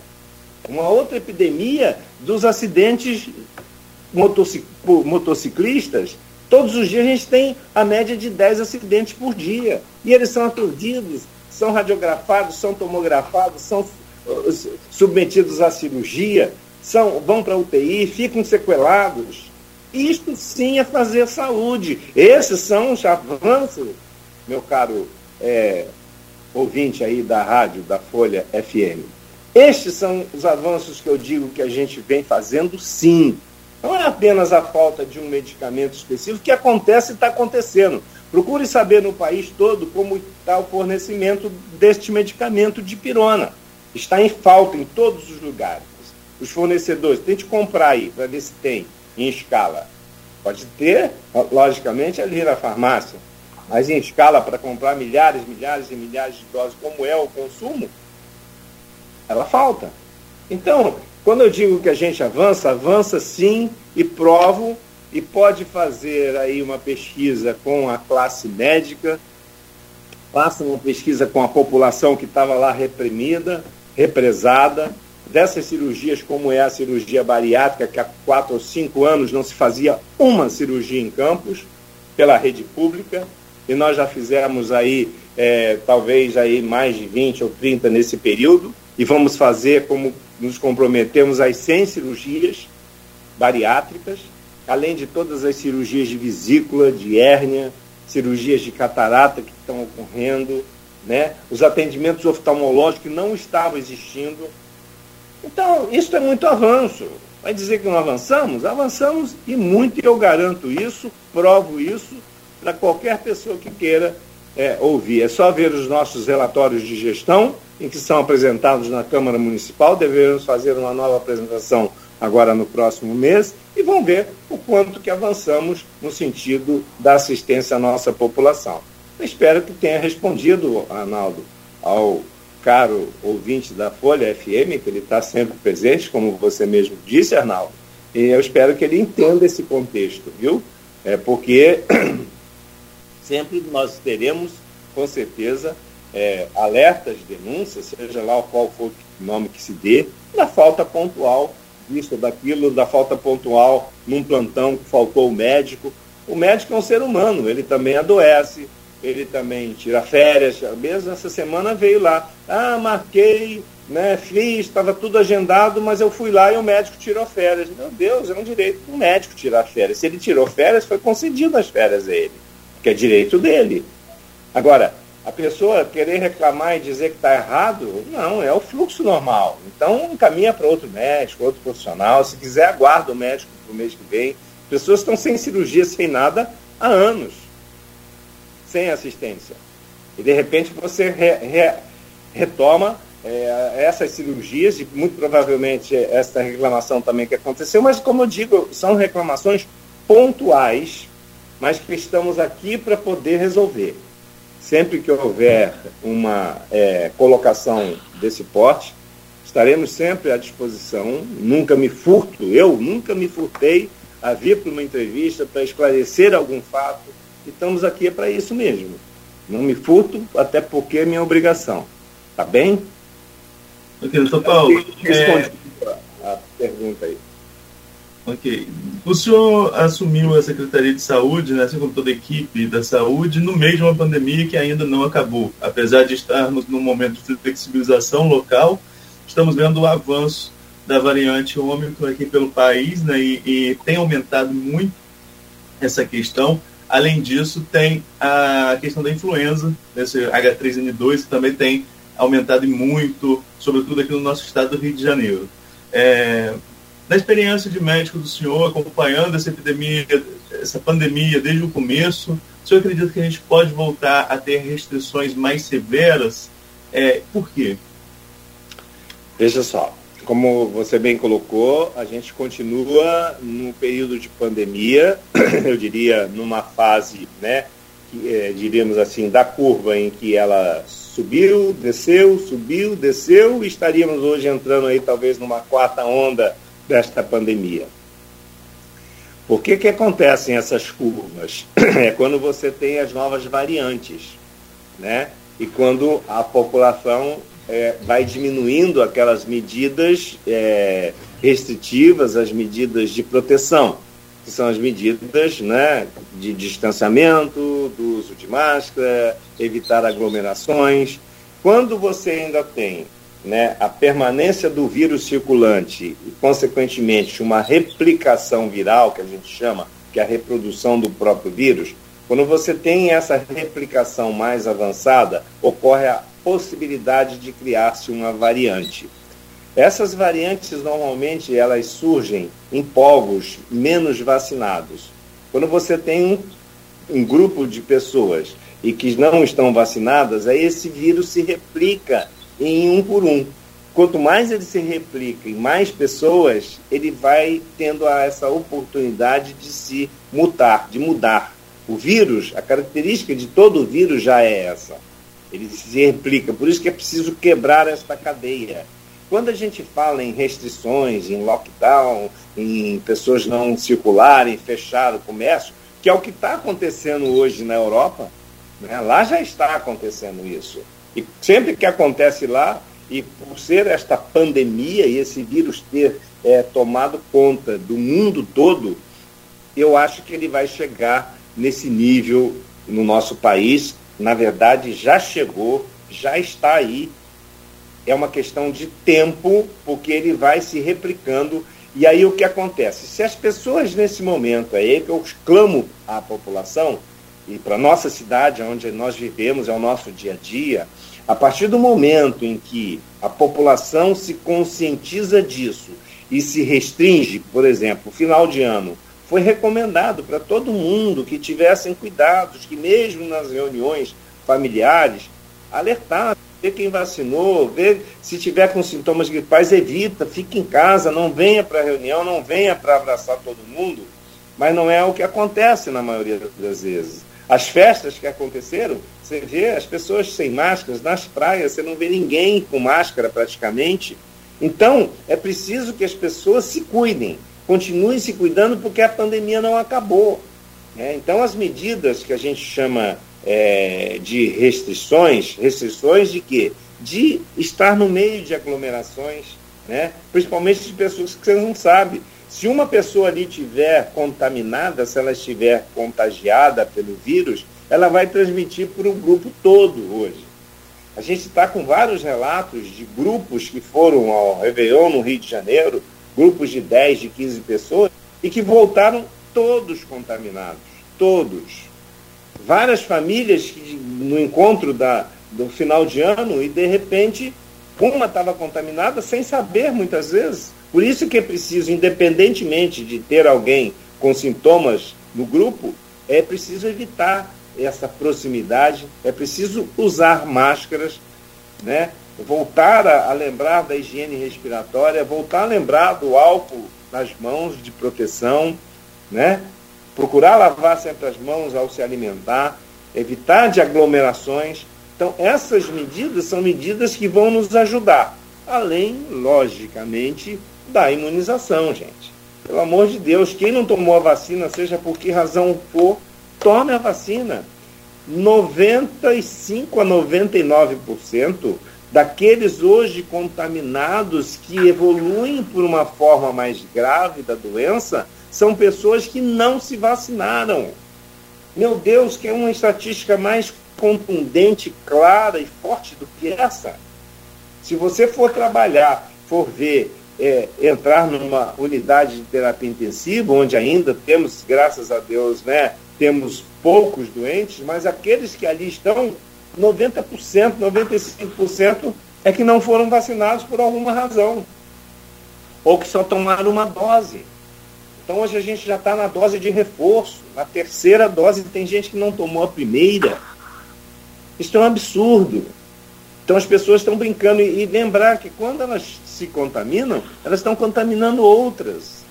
Uma outra epidemia dos acidentes motocic, motociclistas. Todos os dias a gente tem a média de 10 acidentes por dia. E eles são aturdidos, são radiografados, são tomografados, são uh, submetidos à cirurgia, são, vão para UTI, ficam sequelados. Isto sim é fazer saúde. Esses são os avanços, meu caro é, ouvinte aí da rádio, da Folha FM. Estes são os avanços que eu digo que a gente vem fazendo sim. Não é apenas a falta de um medicamento específico que acontece e está acontecendo. Procure saber no país todo como está o fornecimento deste medicamento de pirona. Está em falta em todos os lugares. Os fornecedores, tente comprar aí para ver se tem em escala. Pode ter, logicamente, ali na farmácia, mas em escala para comprar milhares, milhares e milhares de doses, como é o consumo, ela falta. Então, quando eu digo que a gente avança, avança sim e provo e pode fazer aí uma pesquisa com a classe médica, faça uma pesquisa com a população que estava lá reprimida, represada, dessas cirurgias, como é a cirurgia bariátrica, que há quatro ou cinco anos não se fazia uma cirurgia em campos pela rede pública, e nós já fizemos aí, é, talvez aí mais de 20 ou 30 nesse período, e vamos fazer como nos comprometemos as 100 cirurgias bariátricas, além de todas as cirurgias de vesícula, de hérnia, cirurgias de catarata que estão ocorrendo, né? os atendimentos oftalmológicos que não estavam existindo, então, isso é muito avanço. Vai dizer que não avançamos? Avançamos e muito, e eu garanto isso, provo isso para qualquer pessoa que queira é, ouvir. É só ver os nossos relatórios de gestão, em que são apresentados na Câmara Municipal. Devemos fazer uma nova apresentação agora no próximo mês e vão ver o quanto que avançamos no sentido da assistência à nossa população. Eu espero que tenha respondido, Arnaldo, ao caro ouvinte da Folha FM, que ele está sempre presente, como você mesmo disse, Arnaldo, e eu espero que ele entenda esse contexto, viu? É porque sempre nós teremos, com certeza, é, alertas, denúncias, seja lá qual for o nome que se dê, da falta pontual disso daquilo, da falta pontual num plantão que faltou o médico. O médico é um ser humano, ele também adoece, ele também tira férias. Mesmo essa semana veio lá. Ah, marquei, né, fiz, estava tudo agendado, mas eu fui lá e o médico tirou férias. Meu Deus, é um direito do médico tirar férias. Se ele tirou férias, foi concedido as férias a ele, que é direito dele. Agora, a pessoa querer reclamar e dizer que está errado, não, é o fluxo normal. Então, encaminha para outro médico, outro profissional. Se quiser, aguarda o médico para o mês que vem. Pessoas estão sem cirurgia, sem nada, há anos sem assistência. E de repente você re, re, retoma é, essas cirurgias, e muito provavelmente essa reclamação também que aconteceu, mas como eu digo, são reclamações pontuais, mas que estamos aqui para poder resolver. Sempre que houver uma é, colocação desse porte, estaremos sempre à disposição. Nunca me furto, eu nunca me furtei a vir para uma entrevista para esclarecer algum fato estamos aqui para isso mesmo. Não me furto, até porque é minha obrigação. Tá bem? Ok, doutor Paulo. Responde é... a pergunta aí. Ok. O senhor assumiu a Secretaria de Saúde, né, assim como toda a equipe da saúde, no meio de uma pandemia que ainda não acabou. Apesar de estarmos num momento de flexibilização local, estamos vendo o avanço da variante Ômicron aqui pelo país, né, e, e tem aumentado muito essa questão. Além disso, tem a questão da influenza, esse H3N2, que também tem aumentado muito, sobretudo aqui no nosso estado do Rio de Janeiro. É, na experiência de médico do senhor, acompanhando essa epidemia, essa pandemia desde o começo, o senhor acredita que a gente pode voltar a ter restrições mais severas? É, por quê? Veja só, como você bem colocou, a gente continua no período de pandemia, eu diria numa fase, né, que, é, diríamos assim, da curva em que ela subiu, desceu, subiu, desceu, e estaríamos hoje entrando aí talvez numa quarta onda desta pandemia. Por que, que acontecem essas curvas? É quando você tem as novas variantes, né? E quando a população é, vai diminuindo aquelas medidas é, restritivas, as medidas de proteção, que são as medidas né, de distanciamento, do uso de máscara, evitar aglomerações. Quando você ainda tem né, a permanência do vírus circulante e, consequentemente, uma replicação viral, que a gente chama, que é a reprodução do próprio vírus, quando você tem essa replicação mais avançada, ocorre a possibilidade de criar-se uma variante. Essas variantes normalmente elas surgem em povos menos vacinados. Quando você tem um, um grupo de pessoas e que não estão vacinadas, aí esse vírus se replica em um por um. Quanto mais ele se replica em mais pessoas, ele vai tendo essa oportunidade de se mutar, de mudar. O vírus, a característica de todo vírus já é essa. Ele se replica, por isso que é preciso quebrar esta cadeia. Quando a gente fala em restrições, em lockdown, em pessoas não circularem, fechar o comércio, que é o que está acontecendo hoje na Europa, né? lá já está acontecendo isso. E sempre que acontece lá, e por ser esta pandemia e esse vírus ter é, tomado conta do mundo todo, eu acho que ele vai chegar nesse nível no nosso país. Na verdade, já chegou, já está aí. É uma questão de tempo, porque ele vai se replicando. E aí o que acontece? Se as pessoas nesse momento, aí que eu clamo à população, e para nossa cidade, onde nós vivemos, é o nosso dia a dia, a partir do momento em que a população se conscientiza disso e se restringe, por exemplo, final de ano, foi recomendado para todo mundo que tivessem cuidados, que mesmo nas reuniões familiares, alertar, ver quem vacinou, ver se tiver com sintomas gripais, evita, fique em casa, não venha para a reunião, não venha para abraçar todo mundo, mas não é o que acontece na maioria das vezes. As festas que aconteceram, você vê as pessoas sem máscaras nas praias, você não vê ninguém com máscara praticamente. Então, é preciso que as pessoas se cuidem, continuem se cuidando, porque a pandemia não acabou. Né? Então, as medidas que a gente chama é, de restrições, restrições de quê? De estar no meio de aglomerações, né? principalmente de pessoas que você não sabe. Se uma pessoa ali tiver contaminada, se ela estiver contagiada pelo vírus, ela vai transmitir para o grupo todo hoje. A gente está com vários relatos de grupos que foram ao Réveillon no Rio de Janeiro, grupos de 10, de 15 pessoas, e que voltaram todos contaminados. Todos. Várias famílias que, no encontro da, do final de ano e de repente uma estava contaminada sem saber muitas vezes. Por isso que é preciso, independentemente de ter alguém com sintomas no grupo, é preciso evitar essa proximidade, é preciso usar máscaras, né? Voltar a, a lembrar da higiene respiratória, voltar a lembrar do álcool nas mãos de proteção, né? procurar lavar sempre as mãos ao se alimentar, evitar de aglomerações. Então, essas medidas são medidas que vão nos ajudar, além, logicamente, da imunização, gente. Pelo amor de Deus, quem não tomou a vacina, seja por que razão for, tome a vacina. 95 a 99% daqueles hoje contaminados que evoluem por uma forma mais grave da doença são pessoas que não se vacinaram. Meu Deus, que é uma estatística mais contundente, clara e forte do que essa. Se você for trabalhar, for ver é, entrar numa unidade de terapia intensiva, onde ainda temos, graças a Deus, né, temos poucos doentes, mas aqueles que ali estão, 90%, 95% é que não foram vacinados por alguma razão, ou que só tomaram uma dose. Então hoje a gente já está na dose de reforço, na terceira dose tem gente que não tomou a primeira. Isso é um absurdo. Então as pessoas estão brincando e, e lembrar que quando elas se contaminam, elas estão contaminando outras.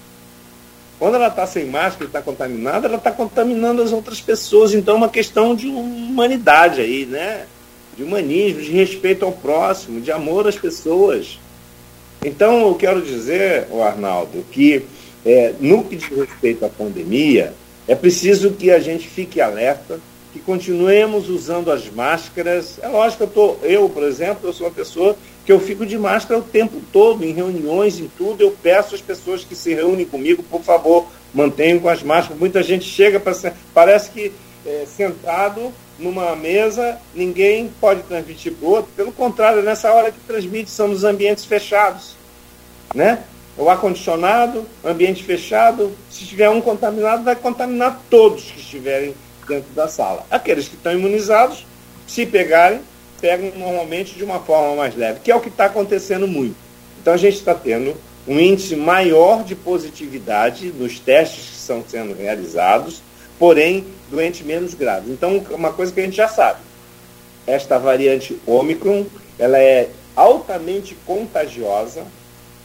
Quando ela está sem máscara e está contaminada, ela está contaminando as outras pessoas. Então é uma questão de humanidade aí, né? De humanismo, de respeito ao próximo, de amor às pessoas. Então eu quero dizer, Arnaldo, que é, no que diz respeito à pandemia, é preciso que a gente fique alerta, que continuemos usando as máscaras. É lógico, eu, tô, eu, por exemplo, eu sou uma pessoa que eu fico de máscara o tempo todo, em reuniões, em tudo. Eu peço às pessoas que se reúnem comigo, por favor, mantenham com as máscaras. Muita gente chega para parece que é, sentado numa mesa, ninguém pode transmitir para o outro. Pelo contrário, nessa hora que transmite são nos ambientes fechados. Né? o ar-condicionado, ambiente fechado. Se tiver um contaminado, vai contaminar todos que estiverem dentro da sala. Aqueles que estão imunizados, se pegarem, pegam normalmente de uma forma mais leve, que é o que está acontecendo muito. Então a gente está tendo um índice maior de positividade nos testes que estão sendo realizados, porém doentes menos graves. Então, uma coisa que a gente já sabe, esta variante Ômicron, ela é altamente contagiosa,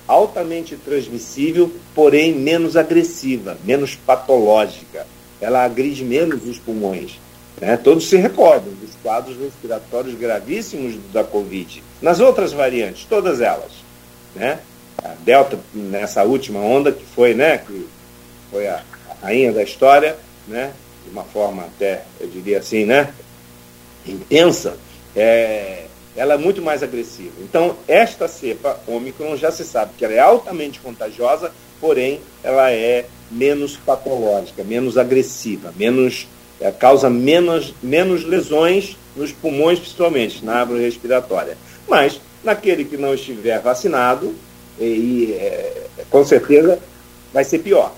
altamente transmissível, porém menos agressiva, menos patológica. Ela agride menos os pulmões. Né? Todos se recordam dos quadros respiratórios gravíssimos da Covid. Nas outras variantes, todas elas. Né? A Delta, nessa última onda, que foi, né, que foi a, rainha da história, né? de uma forma até, eu diria assim, né? intensa, é, ela é muito mais agressiva. Então, esta cepa Ômicron já se sabe que ela é altamente contagiosa, porém ela é menos patológica, menos agressiva, menos é, causa menos, menos lesões nos pulmões, principalmente na árvore respiratória. Mas naquele que não estiver vacinado, e, e é, com certeza vai ser pior.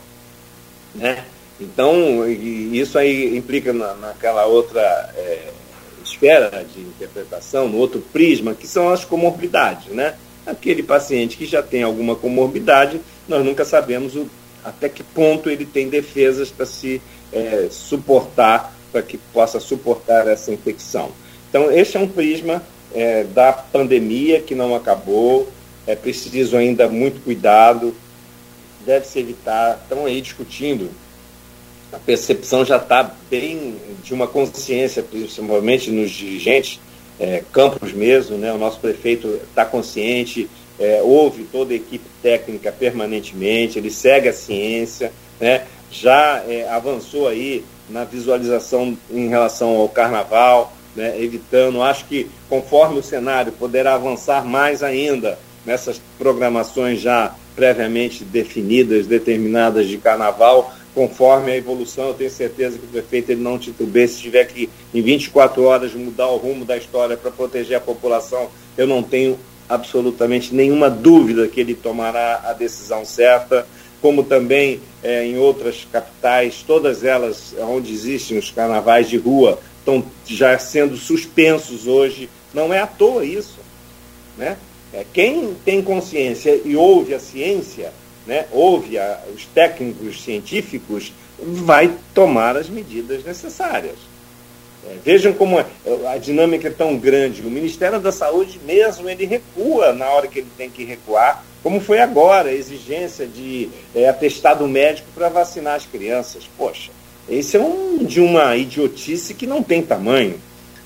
Né? Então, isso aí implica na, naquela outra é, esfera de interpretação, no outro prisma, que são as comorbidades, né? Aquele paciente que já tem alguma comorbidade, nós nunca sabemos o, até que ponto ele tem defesas para se é, suportar, para que possa suportar essa infecção. Então, este é um prisma é, da pandemia que não acabou, é preciso ainda muito cuidado, deve se evitar. Estão aí discutindo. A percepção já está bem de uma consciência, principalmente nos dirigentes, é, Campos mesmo, né, o nosso prefeito está consciente, é, ouve toda a equipe técnica permanentemente, ele segue a ciência, né, já é, avançou aí na visualização em relação ao carnaval, né, evitando, acho que conforme o cenário poderá avançar mais ainda nessas programações já previamente definidas, determinadas de carnaval, conforme a evolução, eu tenho certeza que o prefeito ele não titubeia. Se tiver que, em 24 horas, mudar o rumo da história para proteger a população, eu não tenho absolutamente nenhuma dúvida que ele tomará a decisão certa. Como também é, em outras capitais, todas elas onde existem os carnavais de rua, estão já sendo suspensos hoje. Não é à toa isso. Né? É, quem tem consciência e ouve a ciência né, ouve a, os técnicos científicos, vai tomar as medidas necessárias. É, vejam como a, a dinâmica é tão grande. O Ministério da Saúde mesmo, ele recua na hora que ele tem que recuar, como foi agora, a exigência de é, atestado médico para vacinar as crianças. Poxa, esse é um de uma idiotice que não tem tamanho.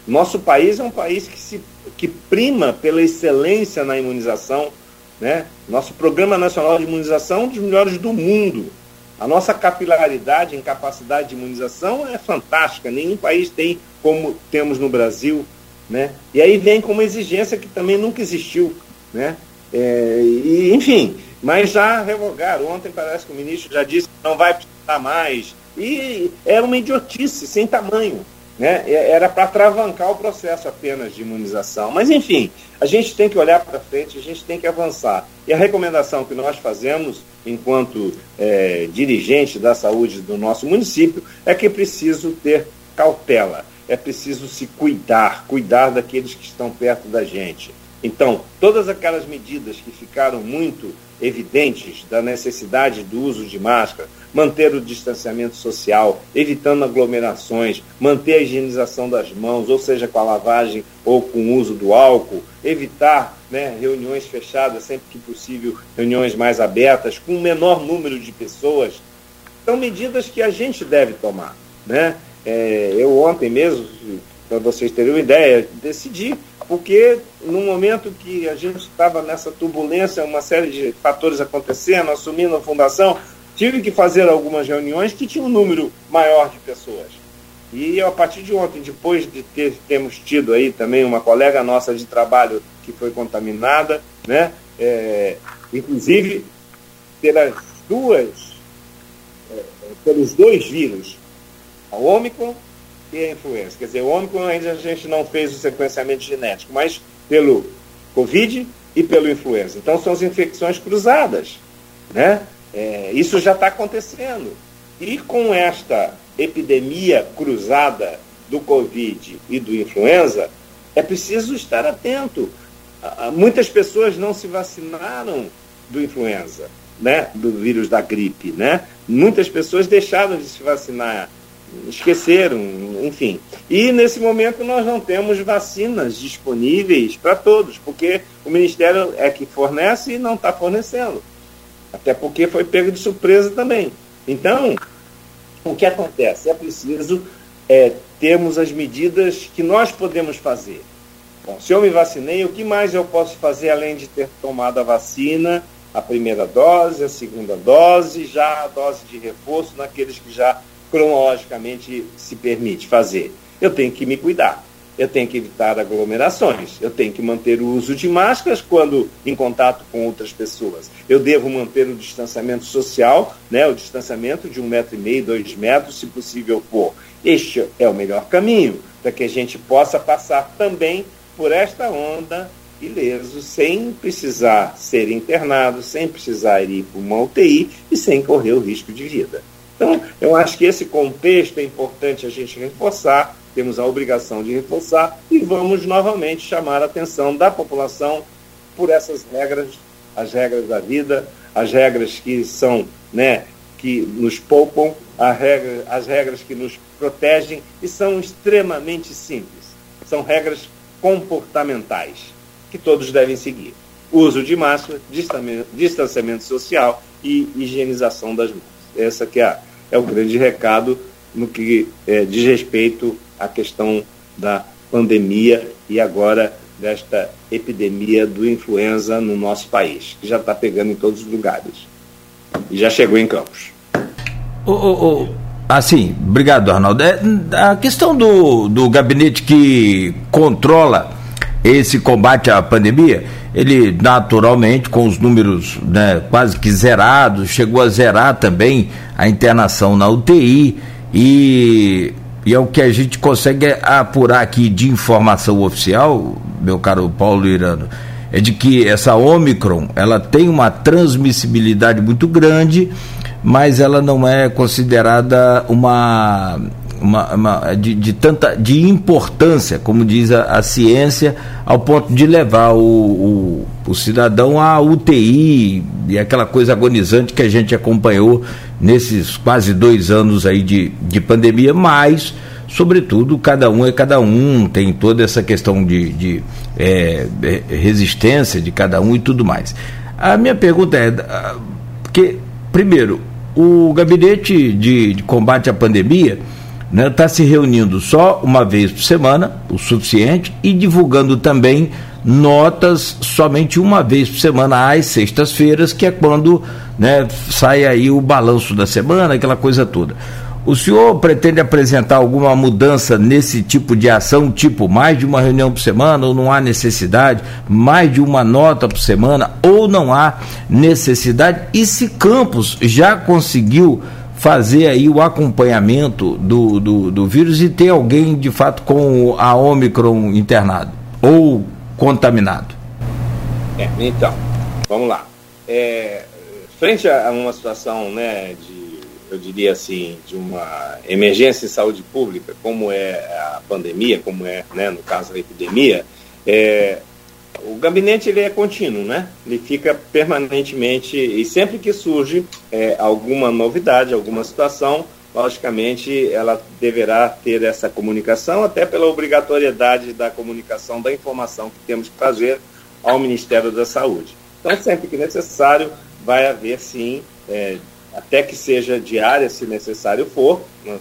Nosso país é um país que, se, que prima pela excelência na imunização, né? Nosso Programa Nacional de Imunização é um dos melhores do mundo. A nossa capilaridade em capacidade de imunização é fantástica. Nenhum país tem como temos no Brasil. Né? E aí vem com uma exigência que também nunca existiu. Né? É, e, enfim, mas já revogaram. Ontem parece que o ministro já disse que não vai precisar mais. E era uma idiotice sem tamanho. né? Era para travancar o processo apenas de imunização. Mas, enfim, a gente tem que olhar para frente, a gente tem que avançar. E a recomendação que nós fazemos, enquanto é, dirigente da saúde do nosso município, é que é preciso ter cautela, é preciso se cuidar, cuidar daqueles que estão perto da gente. Então, todas aquelas medidas que ficaram muito evidentes da necessidade do uso de máscara, manter o distanciamento social, evitando aglomerações, manter a higienização das mãos, ou seja, com a lavagem ou com o uso do álcool, evitar né, reuniões fechadas, sempre que possível, reuniões mais abertas, com o menor número de pessoas, são medidas que a gente deve tomar. Né? É, eu ontem mesmo, para vocês terem uma ideia, decidi porque no momento que a gente estava nessa turbulência, uma série de fatores acontecendo, assumindo a fundação, tive que fazer algumas reuniões que tinham um número maior de pessoas. E a partir de ontem, depois de ter, termos tido aí também uma colega nossa de trabalho que foi contaminada, né? É, inclusive pelas duas, é, pelos dois vírus, a Ômicron e a influenza. Quer dizer, o Ômicron ainda a gente não fez o sequenciamento genético, mas pelo Covid e pelo influenza. Então são as infecções cruzadas. Né? É, isso já está acontecendo. E com esta epidemia cruzada do Covid e do influenza, é preciso estar atento. Muitas pessoas não se vacinaram do influenza, né? do vírus da gripe. Né? Muitas pessoas deixaram de se vacinar esqueceram, enfim. E nesse momento nós não temos vacinas disponíveis para todos, porque o Ministério é que fornece e não está fornecendo. Até porque foi pego de surpresa também. Então, o que acontece? É preciso é, termos as medidas que nós podemos fazer. Bom, se eu me vacinei, o que mais eu posso fazer além de ter tomado a vacina, a primeira dose, a segunda dose, já a dose de reforço naqueles que já cronologicamente se permite fazer. Eu tenho que me cuidar. Eu tenho que evitar aglomerações. Eu tenho que manter o uso de máscaras quando em contato com outras pessoas. Eu devo manter o distanciamento social, né, o distanciamento de um metro e meio, dois metros, se possível for. Este é o melhor caminho para que a gente possa passar também por esta onda ileso, sem precisar ser internado, sem precisar ir para uma UTI e sem correr o risco de vida. Então, eu acho que esse contexto é importante a gente reforçar, temos a obrigação de reforçar e vamos novamente chamar a atenção da população por essas regras, as regras da vida, as regras que são, né, que nos poupam, regra, as regras que nos protegem e são extremamente simples. São regras comportamentais que todos devem seguir. Uso de máscara, distanciamento social e higienização das mãos. Essa que é é o grande recado no que é, diz respeito à questão da pandemia e agora desta epidemia do influenza no nosso país, que já está pegando em todos os lugares. E já chegou em Campos. Oh, oh, oh. Assim, obrigado, Arnaldo. É, a questão do, do gabinete que controla esse combate à pandemia, ele naturalmente, com os números né, quase que zerados, chegou a zerar também a internação na UTI e, e é o que a gente consegue apurar aqui de informação oficial, meu caro Paulo Irano, é de que essa Omicron ela tem uma transmissibilidade muito grande, mas ela não é considerada uma uma, uma de, de, tanta de importância, como diz a, a, ciência, ao ponto de levar o, o, o, cidadão à UTI e aquela coisa agonizante que a gente acompanhou nesses quase dois anos aí de, de pandemia, mas, sobretudo, cada um é cada um, tem toda essa questão de, de é, é resistência de cada um e tudo mais. A minha pergunta é, porque, primeiro, o gabinete de, de combate à pandemia está né, tá se reunindo só uma vez por semana, o suficiente, e divulgando também notas somente uma vez por semana, às sextas-feiras, que é quando né, sai aí o balanço da semana, aquela coisa toda. O senhor pretende apresentar alguma mudança nesse tipo de ação, tipo mais de uma reunião por semana, ou não há necessidade, mais de uma nota por semana, ou não há necessidade? E se Campos já conseguiu fazer aí o acompanhamento do, do, do vírus e ter alguém de fato com a Omicron internado ou contaminado? É, então, vamos lá. É, frente a uma situação né, de, eu diria assim, de uma emergência em saúde pública, como é a pandemia, como é, né, no caso da epidemia, é, o gabinete ele é contínuo, né? Ele fica permanentemente e sempre que surge é, alguma novidade, alguma situação, logicamente ela deverá ter essa comunicação, até pela obrigatoriedade da comunicação da informação que temos que fazer ao Ministério da Saúde. Então, sempre que necessário, vai haver sim, é, até que seja diária, se necessário for, né?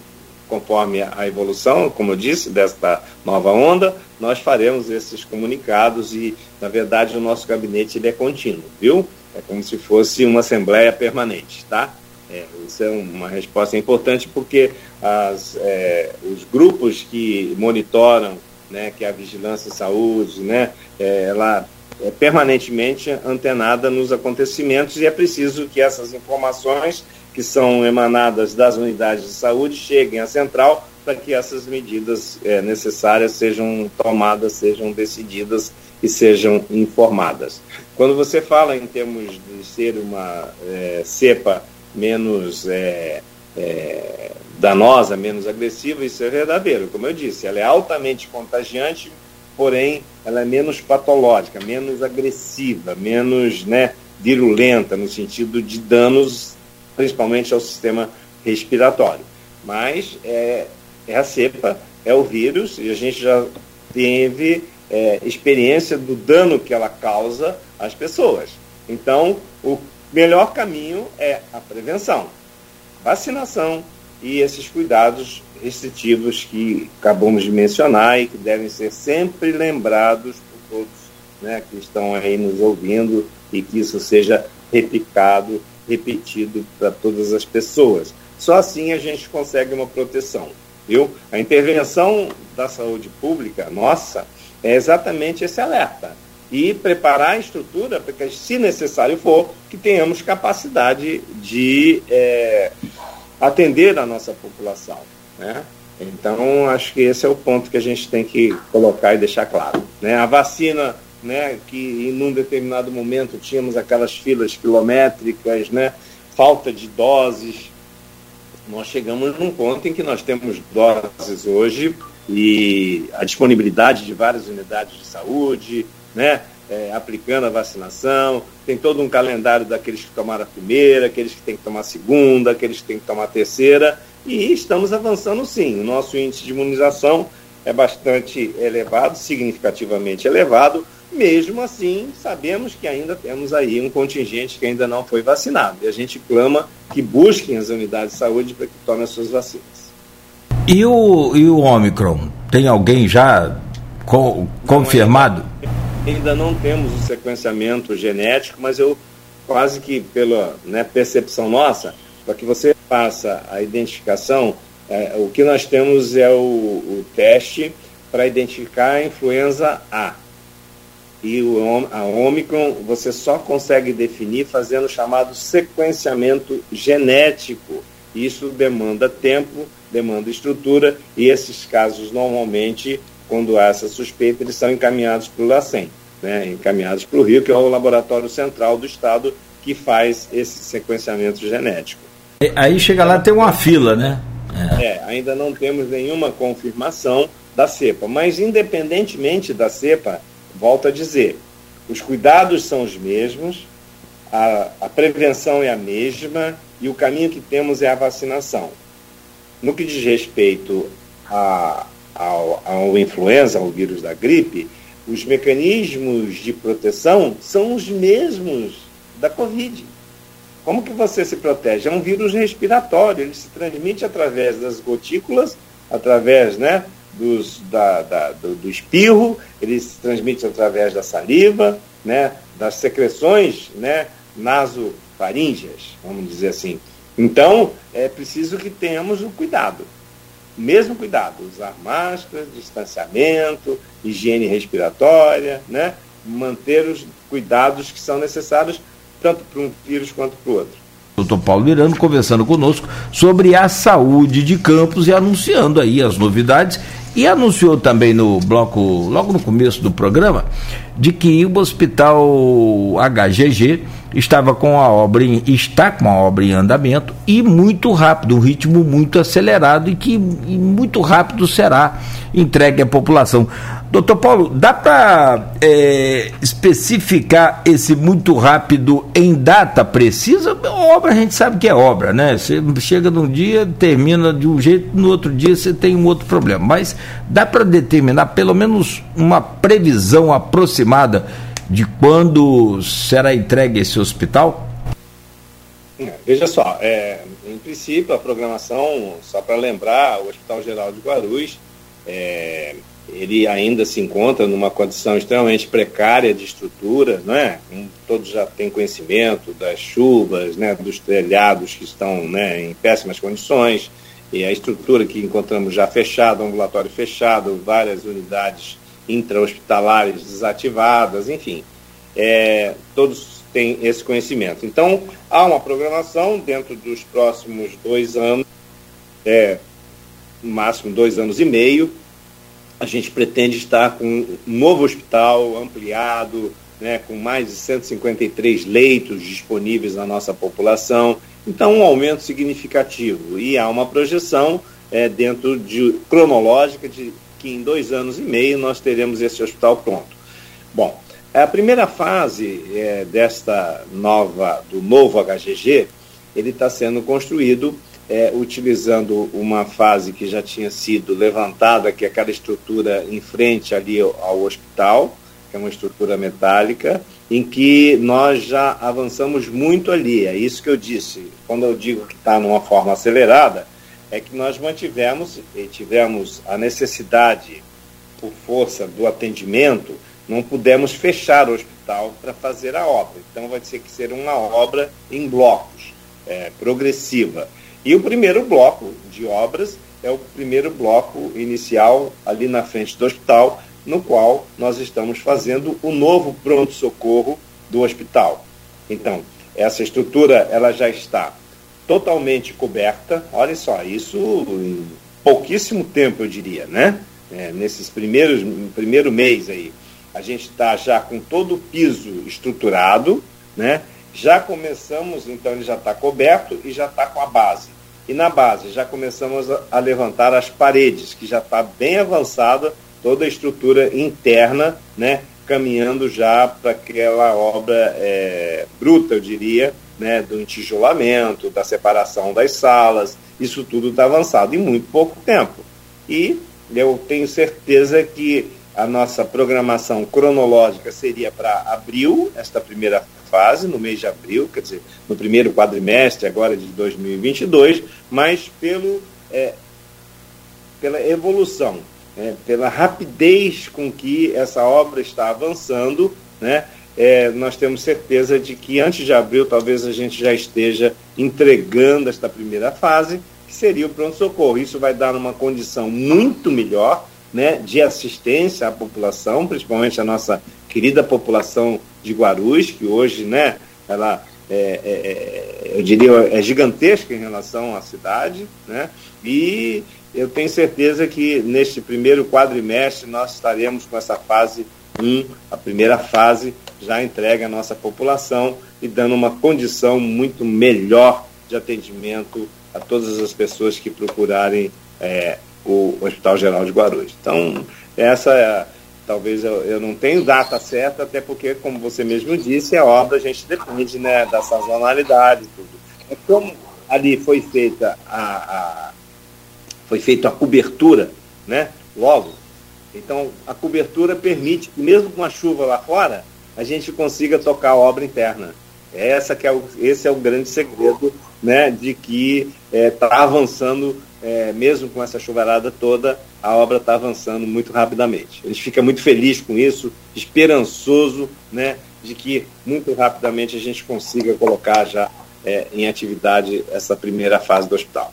Conforme a evolução, como eu disse, desta nova onda, nós faremos esses comunicados e, na verdade, o nosso gabinete ele é contínuo, viu? É como se fosse uma assembleia permanente, tá? É, isso é uma resposta importante porque as, é, os grupos que monitoram, né, que é a vigilância saúde, né, é, ela é permanentemente antenada nos acontecimentos e é preciso que essas informações que são emanadas das unidades de saúde cheguem à central para que essas medidas é, necessárias sejam tomadas, sejam decididas e sejam informadas. Quando você fala em termos de ser uma é, cepa menos é, é, danosa, menos agressiva, isso é verdadeiro. Como eu disse, ela é altamente contagiante, porém ela é menos patológica, menos agressiva, menos né, virulenta no sentido de danos principalmente ao sistema respiratório. Mas é, é a cepa, é o vírus, e a gente já teve é, experiência do dano que ela causa às pessoas. Então, o melhor caminho é a prevenção, vacinação e esses cuidados restritivos que acabamos de mencionar e que devem ser sempre lembrados por todos né, que estão aí nos ouvindo e que isso seja replicado repetido para todas as pessoas. Só assim a gente consegue uma proteção, viu? A intervenção da saúde pública, nossa, é exatamente esse alerta. E preparar a estrutura para que, se necessário for, que tenhamos capacidade de é, atender a nossa população. Né? Então, acho que esse é o ponto que a gente tem que colocar e deixar claro. Né? A vacina né, que em um determinado momento tínhamos aquelas filas quilométricas, né, falta de doses. Nós chegamos num ponto em que nós temos doses hoje e a disponibilidade de várias unidades de saúde, né, é, aplicando a vacinação, tem todo um calendário daqueles que tomaram a primeira, aqueles que têm que tomar a segunda, aqueles que têm que tomar a terceira, e estamos avançando sim. O nosso índice de imunização é bastante elevado, significativamente elevado, mesmo assim, sabemos que ainda temos aí um contingente que ainda não foi vacinado. E a gente clama que busquem as unidades de saúde para que tomem as suas vacinas. E o, e o Omicron? Tem alguém já co confirmado? Ainda não temos o sequenciamento genético, mas eu quase que pela né, percepção nossa, para que você faça a identificação, é, o que nós temos é o, o teste para identificar a influenza A e o, a Omicron você só consegue definir fazendo o chamado sequenciamento genético. Isso demanda tempo, demanda estrutura, e esses casos, normalmente, quando há essa suspeita, eles são encaminhados para o LACEN, né? encaminhados para o Rio, que é o laboratório central do Estado que faz esse sequenciamento genético. Aí chega lá tem uma fila, né? É. é, ainda não temos nenhuma confirmação da cepa, mas independentemente da cepa, volto a dizer, os cuidados são os mesmos, a, a prevenção é a mesma e o caminho que temos é a vacinação. No que diz respeito a, ao, ao influenza, ao vírus da gripe, os mecanismos de proteção são os mesmos da Covid. Como que você se protege? É um vírus respiratório, ele se transmite através das gotículas, através né, dos, da, da, do, do, espirro, ele se transmite através da saliva, né, das secreções né, nasofaríngeas, vamos dizer assim. Então, é preciso que tenhamos o cuidado, mesmo cuidado, usar máscara, distanciamento, higiene respiratória, né, manter os cuidados que são necessários tanto para um vírus quanto para o outro. doutor Paulo Miranda, conversando conosco sobre a saúde de Campos e anunciando aí as novidades. E anunciou também no bloco, logo no começo do programa, de que o hospital HGG estava com a obra em, está com a obra em andamento e muito rápido, um ritmo muito acelerado e que e muito rápido será entregue à população. Doutor Paulo, dá para é, especificar esse muito rápido em data precisa? Obra a gente sabe que é obra, né? Você chega num dia, termina de um jeito, no outro dia você tem um outro problema. Mas dá para determinar pelo menos uma previsão aproximada de quando será entregue esse hospital? Veja só, é, em princípio a programação, só para lembrar, o Hospital Geral de Guarulhos é, ele ainda se encontra numa condição extremamente precária de estrutura, não é? Todos já têm conhecimento das chuvas, né, dos telhados que estão né, em péssimas condições, e a estrutura que encontramos já fechada, ambulatório fechado, várias unidades intra-hospitalares desativadas, enfim, é, todos têm esse conhecimento. Então, há uma programação dentro dos próximos dois anos, é, no máximo dois anos e meio, a gente pretende estar com um novo hospital ampliado, né, com mais de 153 leitos disponíveis na nossa população. Então, um aumento significativo. E há uma projeção é, dentro de cronológica de que em dois anos e meio nós teremos esse hospital pronto. Bom, a primeira fase é, desta nova, do novo HGG, ele está sendo construído é, utilizando uma fase que já tinha sido levantada, que é aquela estrutura em frente ali ao hospital, que é uma estrutura metálica, em que nós já avançamos muito ali. É isso que eu disse. Quando eu digo que está numa forma acelerada, é que nós mantivemos e tivemos a necessidade, por força do atendimento, não pudemos fechar o hospital para fazer a obra. Então vai ter que ser uma obra em blocos, é, progressiva. E o primeiro bloco de obras é o primeiro bloco inicial ali na frente do hospital, no qual nós estamos fazendo o novo pronto-socorro do hospital. Então, essa estrutura ela já está totalmente coberta. Olha só, isso em pouquíssimo tempo, eu diria, né? É, nesses primeiros primeiro mês aí, a gente está já com todo o piso estruturado, né? Já começamos, então ele já está coberto e já está com a base. E na base já começamos a, levantar as paredes, que já está bem avançada toda a estrutura interna, né, caminhando já para aquela obra é, bruta, eu diria, né, do entijolamento, da separação das salas, isso tudo está avançado em muito pouco tempo. E eu tenho certeza que a nossa programação cronológica seria para abril, esta primeira fase, no mês de abril, quer dizer, no primeiro quadrimestre agora de 2022, mas pelo, é, pela evolução, né, pela rapidez com que essa obra está avançando, né, é, nós temos certeza de que antes de abril talvez a gente já esteja entregando esta primeira fase, que seria o pronto-socorro. Isso vai dar uma condição muito melhor né, de assistência à população, principalmente a nossa querida população de Guarulhos, que hoje, né, ela é, é, é, eu diria, é gigantesca em relação à cidade, né? E eu tenho certeza que neste primeiro quadrimestre nós estaremos com essa fase 1, a primeira fase, já entregue à nossa população e dando uma condição muito melhor de atendimento a todas as pessoas que procurarem é, o Hospital Geral de Guarulhos. Então, essa é talvez eu, eu não tenho data certa, até porque, como você mesmo disse, a obra a gente depende né, da sazonalidade e tudo. É como ali foi feita a, a, foi feita a cobertura, né, logo, então a cobertura permite que mesmo com a chuva lá fora, a gente consiga tocar a obra interna. Essa que é o, esse é o grande segredo né, de que está é, avançando é, mesmo com essa chuvarada toda, a obra está avançando muito rapidamente. Gente fica muito feliz com isso, esperançoso né, de que muito rapidamente a gente consiga colocar já é, em atividade essa primeira fase do hospital.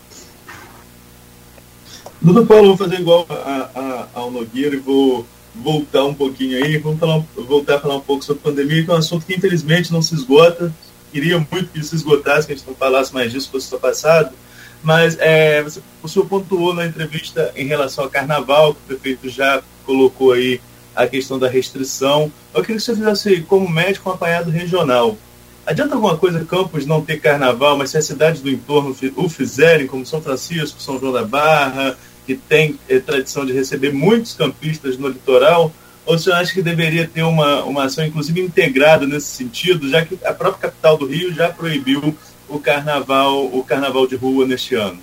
Doutor Paulo, vou fazer igual a, a, ao Nogueira e vou voltar um pouquinho aí, vamos falar, voltar a falar um pouco sobre pandemia, que é um assunto que infelizmente não se esgota, queria muito que isso esgotasse, que a gente não falasse mais disso, fosse só passado. Mas é, você, o senhor pontuou na entrevista em relação ao carnaval, que o prefeito já colocou aí a questão da restrição. Eu queria que você fizesse, como médico, um apanhado regional. Adianta alguma coisa Campos não ter carnaval, mas se as cidades do entorno o fizerem, como São Francisco, São João da Barra, que tem é, tradição de receber muitos campistas no litoral, ou você acha que deveria ter uma, uma ação, inclusive, integrada nesse sentido, já que a própria capital do Rio já proibiu o carnaval, o carnaval de rua neste ano?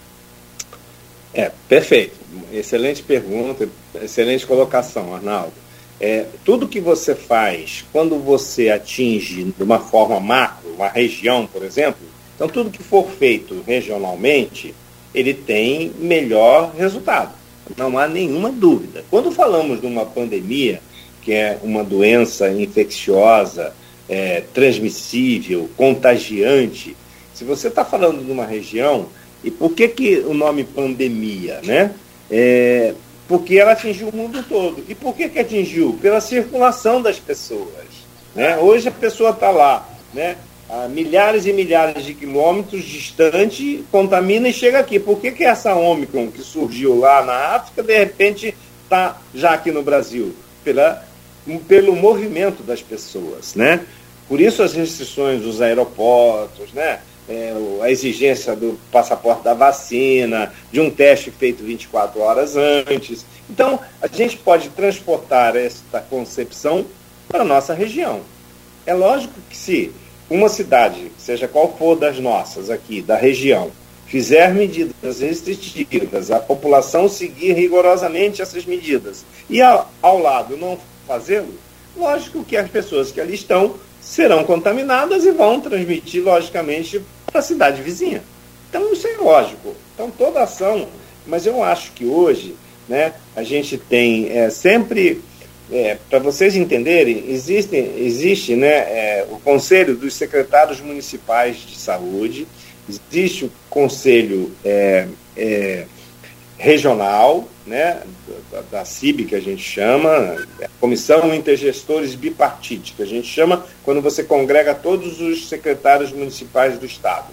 É, perfeito. Excelente pergunta, excelente colocação, Arnaldo. É, tudo que você faz quando você atinge de uma forma macro, uma região, por exemplo, então tudo que for feito regionalmente, ele tem melhor resultado. Não há nenhuma dúvida. Quando falamos de uma pandemia, que é uma doença infecciosa, é, transmissível, contagiante, se você está falando de uma região, e por que, que o nome pandemia? Né? É, porque ela atingiu o mundo todo. E por que, que atingiu? Pela circulação das pessoas. Né? Hoje a pessoa está lá, né? A milhares e milhares de quilômetros distante, contamina e chega aqui. Por que, que essa Omicron que surgiu lá na África, de repente está já aqui no Brasil? Pela, pelo movimento das pessoas. Né? Por isso as restrições dos aeroportos, né? é, a exigência do passaporte da vacina, de um teste feito 24 horas antes. Então, a gente pode transportar esta concepção para a nossa região. É lógico que se uma cidade, seja qual for das nossas aqui, da região, fizer medidas restritivas, a população seguir rigorosamente essas medidas e ao, lado não fazê-lo, lógico que as pessoas que ali estão serão contaminadas e vão transmitir, logicamente, para a cidade vizinha. Então isso é lógico. Então toda ação, mas eu acho que hoje né, a gente tem é, sempre, é, para vocês entenderem, existe, existe né, é, o Conselho dos Secretários Municipais de Saúde, existe o Conselho é, é, Regional, né, da, da CIB, que a gente chama, é, Comissão Intergestores Bipartite, que a gente chama quando você congrega todos os secretários municipais do Estado.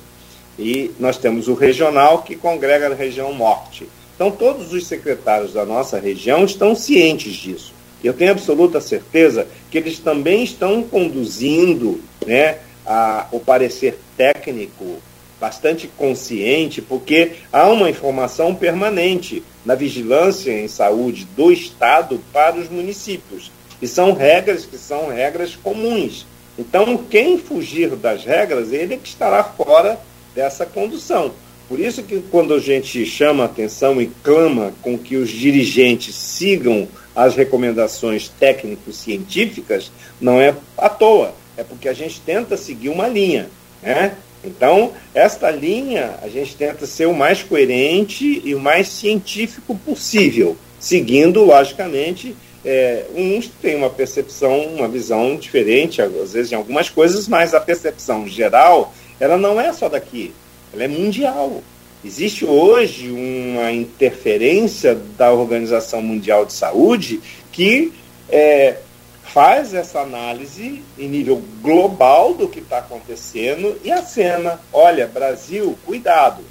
E nós temos o regional, que congrega a região norte. Então, todos os secretários da nossa região estão cientes disso. Eu tenho absoluta certeza que eles também estão conduzindo né, a, o parecer técnico bastante consciente, porque há uma informação permanente na vigilância em saúde do Estado para os municípios. E são regras que são regras comuns. Então, quem fugir das regras, ele é que estará fora dessa condução. Por isso que quando a gente chama atenção e clama com que os dirigentes sigam as recomendações técnico-científicas, não é à toa, é porque a gente tenta seguir uma linha. Né? Então, esta linha a gente tenta ser o mais coerente e o mais científico possível, seguindo, logicamente, é, uns têm uma percepção, uma visão diferente, às vezes, em algumas coisas, mas a percepção geral, ela não é só daqui, ela é mundial. Existe hoje uma interferência da Organização Mundial de Saúde que é, faz essa análise em nível global do que está acontecendo e a cena. Olha, Brasil, cuidado.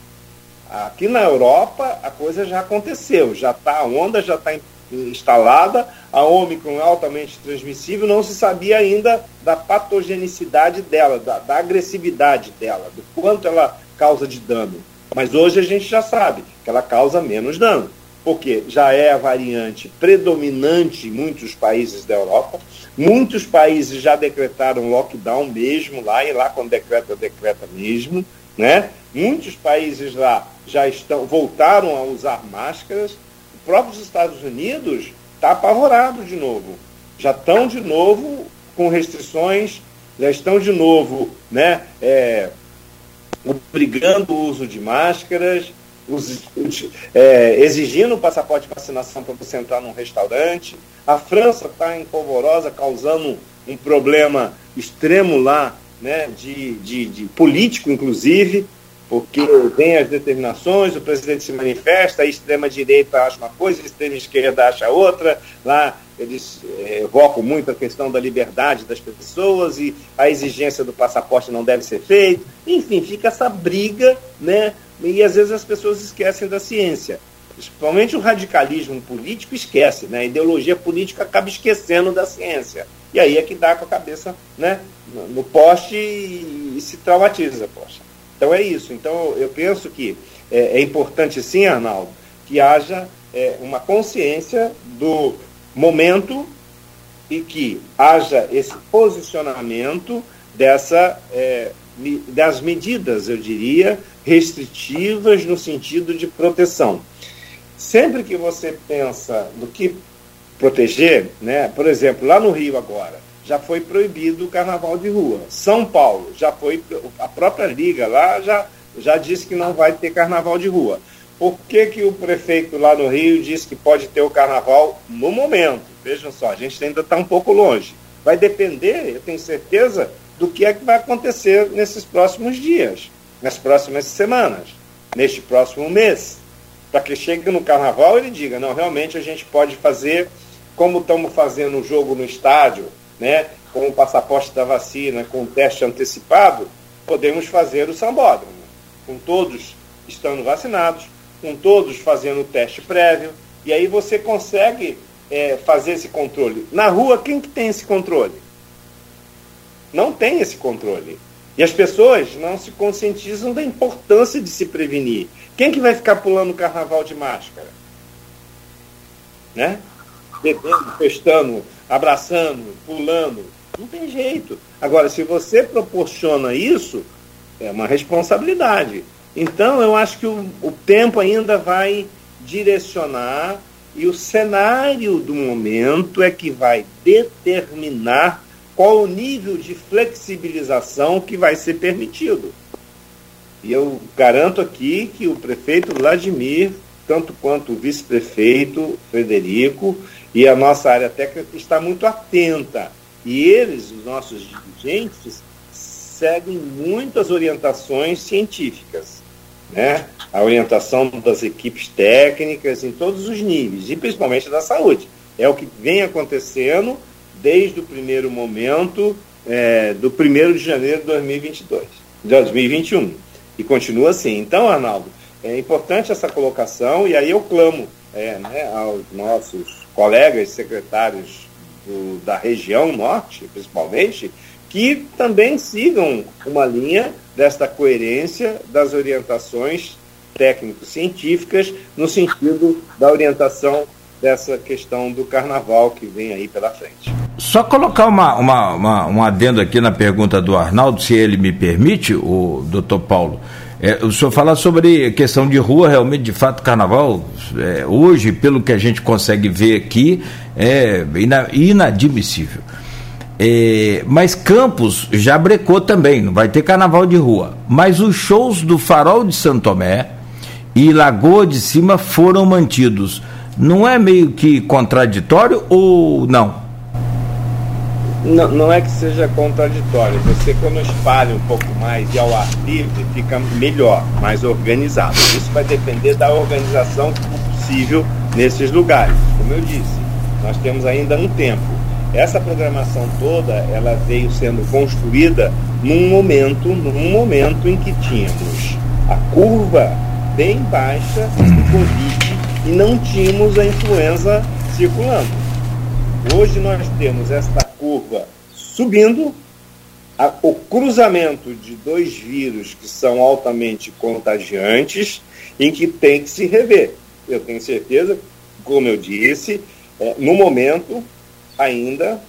Aqui na Europa a coisa já aconteceu, já tá, a onda já está instalada, a Omicron é altamente transmissível, não se sabia ainda da patogenicidade dela, da, da agressividade dela, do quanto ela causa de dano. Mas hoje a gente já sabe que ela causa menos dano porque já é a variante predominante em muitos países da Europa. Muitos países já decretaram lockdown mesmo lá, e lá quando decreta, decreta mesmo. Né? Muitos países lá já estão voltaram a usar máscaras. O próprio Estados Unidos está apavorado de novo. Já estão de novo com restrições, já estão de novo né, é, obrigando o uso de máscaras, os, os, é, exigindo o passaporte de vacinação para você entrar num restaurante. A França está em polvorosa, causando um problema extremo lá, né, de, de, de, político, inclusive, porque vem as determinações, o presidente se manifesta, a extrema-direita acha uma coisa, a extrema-esquerda acha outra. Lá eles é, evocam muito a questão da liberdade das pessoas e a exigência do passaporte não deve ser feita. Enfim, fica essa briga, né? E às vezes as pessoas esquecem da ciência. Principalmente o radicalismo político esquece, né? A ideologia política acaba esquecendo da ciência. E aí é que dá com a cabeça né, no poste e, se traumatiza, poxa. Então é isso. Então eu penso que é, é importante sim, Arnaldo, que haja é, uma consciência do momento e que haja esse posicionamento dessa, é, das medidas, eu diria, restritivas no sentido de proteção. Sempre que você pensa no que proteger, né, por exemplo, lá no Rio agora, já foi proibido o carnaval de rua. São Paulo já foi, a própria liga lá já, já disse que não vai ter carnaval de rua. Por que, que o prefeito lá no Rio disse que pode ter o carnaval no momento? Vejam só, a gente ainda está um pouco longe. Vai depender, eu tenho certeza, do que é que vai acontecer nesses próximos dias, nas próximas semanas, neste próximo mês. Para que chegue no carnaval ele diga, não, realmente a gente pode fazer como estamos fazendo o jogo no estádio, né, com o passaporte da vacina, com o teste antecipado, podemos fazer o sambódromo, com todos estando vacinados, com todos fazendo o teste prévio, e aí você consegue é, fazer esse controle. Na rua, quem que tem esse controle? Não tem esse controle. E as pessoas não se conscientizam da importância de se prevenir. Quem que vai ficar pulando o carnaval de máscara? Né? Bebendo, festando, abraçando, pulando. Não tem jeito. Agora, se você proporciona isso, é uma responsabilidade. Então, eu acho que o, o tempo ainda vai direcionar e o cenário do momento é que vai determinar qual o nível de flexibilização que vai ser permitido. E eu garanto aqui que o prefeito Vladimir, tanto quanto o vice-prefeito Frederico e a nossa área técnica está muito atenta. E eles, os nossos dirigentes, seguem muitas orientações científicas né? a orientação das equipes técnicas em todos os níveis, e principalmente da saúde. É o que vem acontecendo desde o primeiro momento é, do 1 de janeiro de 2022, de 2021. E continua assim. Então, Arnaldo, é importante essa colocação, e aí eu clamo é, né, aos nossos colegas secretários do, da região norte, principalmente, que também sigam uma linha desta coerência das orientações técnico-científicas no sentido da orientação dessa questão do carnaval que vem aí pela frente. Só colocar uma, uma, uma, um adendo aqui na pergunta do Arnaldo, se ele me permite, o doutor Paulo. É, o senhor fala sobre questão de rua, realmente, de fato, carnaval, é, hoje, pelo que a gente consegue ver aqui, é inadmissível. É, mas Campos já brecou também, não vai ter carnaval de rua. Mas os shows do Farol de Santo Tomé e Lagoa de Cima foram mantidos. Não é meio que contraditório ou não? Não, não é que seja contraditório. Você, quando espalha um pouco mais e ao ar livre, fica melhor, mais organizado. Isso vai depender da organização possível nesses lugares. Como eu disse, nós temos ainda um tempo essa programação toda, ela veio sendo construída num momento, num momento em que tínhamos a curva bem baixa do Covid e não tínhamos a influenza circulando. Hoje nós temos esta curva subindo, a, o cruzamento de dois vírus que são altamente contagiantes, em que tem que se rever. Eu tenho certeza, como eu disse, é, no momento ainda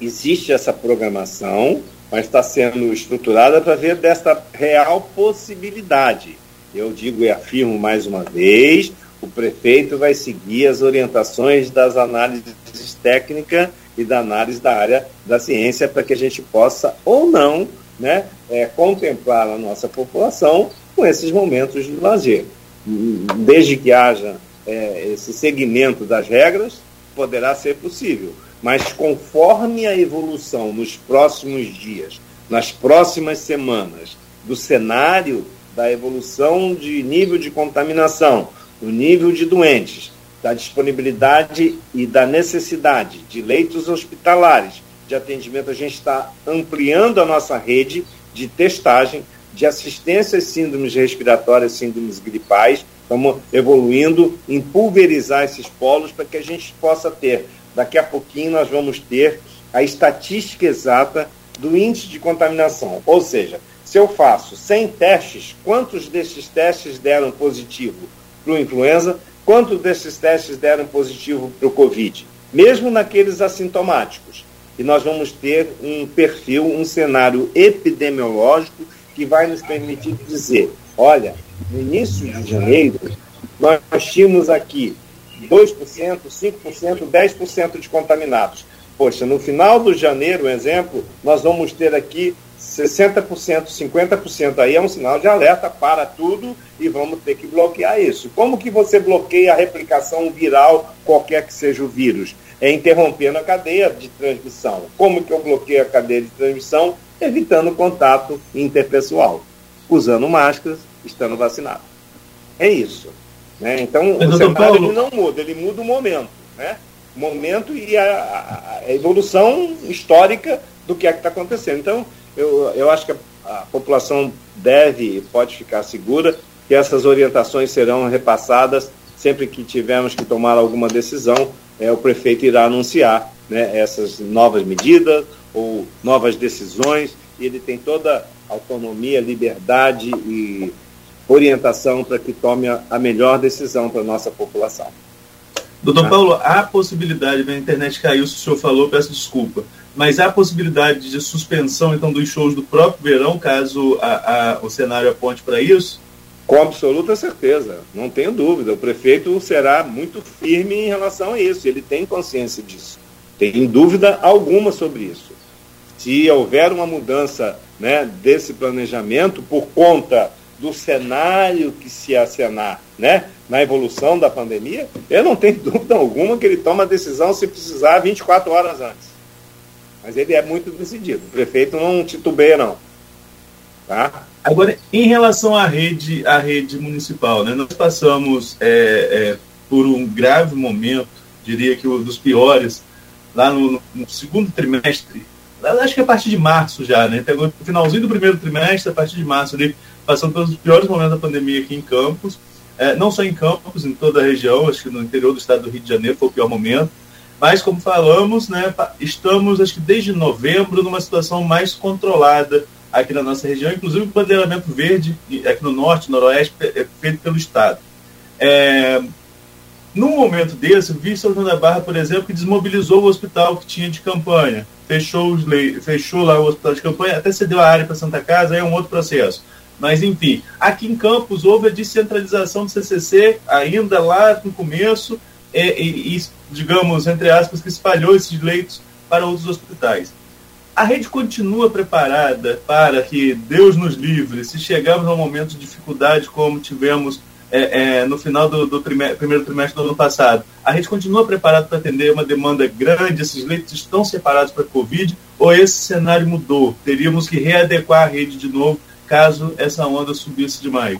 existe essa programação, mas está sendo estruturada para ver desta real possibilidade. Eu digo e afirmo mais uma vez, o prefeito vai seguir as orientações das análises técnicas e da análise da área da ciência para que a gente possa ou não né, é, contemplar a nossa população com esses momentos de lazer. Desde que haja é, esse segmento das regras, poderá ser possível. Mas conforme a evolução nos próximos dias, nas próximas semanas, do cenário da evolução de nível de contaminação, do nível de doentes, da disponibilidade e da necessidade de leitos hospitalares de atendimento, a gente está ampliando a nossa rede de testagem, de assistência às síndromes respiratórias, síndromes gripais. Estamos evoluindo em pulverizar esses polos para que a gente possa ter, daqui a pouquinho, nós vamos ter a estatística exata do índice de contaminação. Ou seja, se eu faço 100 testes, quantos desses testes deram positivo para o influenza? Quantos desses testes deram positivo para o Covid? Mesmo naqueles assintomáticos. E nós vamos ter um perfil, um cenário epidemiológico que vai nos permitir dizer: olha, no início de janeiro, nós tínhamos aqui 2%, 5%, 10% de contaminados. Poxa, no final do janeiro, um exemplo, nós vamos ter aqui 60%, 50% aí é um sinal de alerta para tudo e vamos ter que bloquear isso. Como que você bloqueia a replicação viral, qualquer que seja o vírus? É interrompendo a cadeia de transmissão. Como que eu bloqueio a cadeia de transmissão? Evitando contato interpessoal, usando máscaras, estando vacinado. É isso. Né? Então, Mas, o cenário Paulo... não muda, ele muda o momento. Né? O momento e a, a evolução histórica do que é que está acontecendo. Então, eu, eu acho que a, a população deve e pode ficar segura que essas orientações serão repassadas sempre que tivermos que tomar alguma decisão, é, o prefeito irá anunciar né, essas novas medidas ou novas decisões, e ele tem toda autonomia, liberdade e orientação para que tome a, a melhor decisão para a nossa população. Doutor Paulo, há possibilidade, a internet caiu, se o senhor falou, peço desculpa, mas há possibilidade de suspensão, então, dos shows do próprio verão, caso a, a, o cenário aponte para isso? Com absoluta certeza, não tenho dúvida. O prefeito será muito firme em relação a isso, ele tem consciência disso. Tem dúvida alguma sobre isso. Se houver uma mudança né, desse planejamento por conta do cenário que se acenar né, na evolução da pandemia, eu não tenho dúvida alguma que ele toma a decisão se precisar 24 horas antes. Mas ele é muito decidido. O prefeito não titubeia, não. Tá? Agora, em relação à rede, à rede municipal, né, nós passamos é, é, por um grave momento, diria que um dos piores, lá no, no segundo trimestre, acho que a partir de março já, né? Pegou o finalzinho do primeiro trimestre, a partir de março ali, passando pelos piores momentos da pandemia aqui em Campos, é, não só em Campos, em toda a região, acho que no interior do estado do Rio de Janeiro foi o pior momento, mas como falamos, né, estamos, acho que desde novembro, numa situação mais controlada aqui na nossa região, inclusive o bandeiramento verde aqui no norte, noroeste, é feito pelo estado. É, num momento desse, vi São João da Barra, por exemplo, que desmobilizou o hospital que tinha de campanha, fechou, os fechou lá o hospital de campanha, até cedeu a área para Santa Casa, aí é um outro processo. Mas, enfim, aqui em Campos houve a descentralização do CCC ainda lá no começo e, e, e digamos, entre aspas, que espalhou esses leitos para outros hospitais. A rede continua preparada para que Deus nos livre, se chegarmos a um momento de dificuldade como tivemos é, é, no final do, do primeiro trimestre do ano passado, a rede continua preparada para atender uma demanda grande? Esses leitos estão separados para a Covid? Ou esse cenário mudou? Teríamos que readequar a rede de novo caso essa onda subisse demais?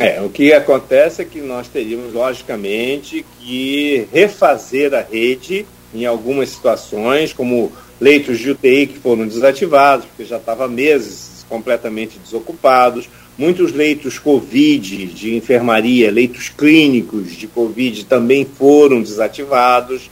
É, o que acontece é que nós teríamos, logicamente, que refazer a rede em algumas situações, como leitos de UTI que foram desativados, porque já estava meses completamente desocupados, muitos leitos Covid de enfermaria, leitos clínicos de Covid também foram desativados,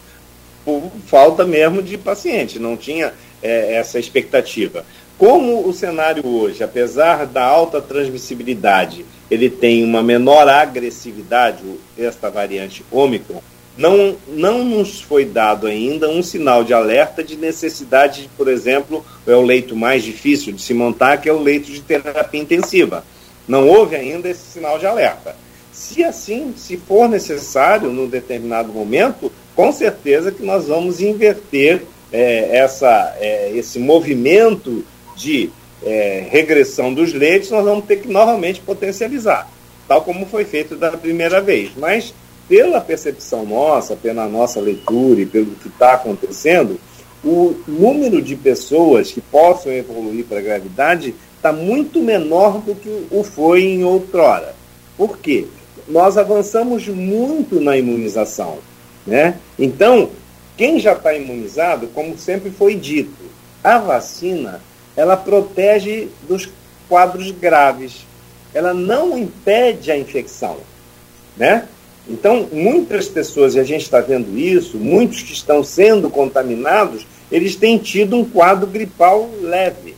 por falta mesmo de paciente, não tinha é, essa expectativa. Como o cenário hoje, apesar da alta transmissibilidade, ele tem uma menor agressividade, esta variante Ômicron, não, não nos foi dado ainda um sinal de alerta de necessidade, de, por exemplo, é o leito mais difícil de se montar, que é o leito de terapia intensiva. Não houve ainda esse sinal de alerta. Se assim, se for necessário, num determinado momento, com certeza que nós vamos inverter é, essa, é, esse movimento de é, regressão dos leitos, nós vamos ter que novamente potencializar, tal como foi feito da primeira vez. Mas, pela percepção nossa, pela nossa leitura e pelo que está acontecendo, o número de pessoas que possam evoluir para a gravidade está muito menor do que o foi em outrora. Por quê? nós avançamos muito na imunização. Né? Então, quem já está imunizado, como sempre foi dito, a vacina ela protege dos quadros graves. Ela não impede a infecção. Né? Então, muitas pessoas, e a gente está vendo isso, muitos que estão sendo contaminados, eles têm tido um quadro gripal leve.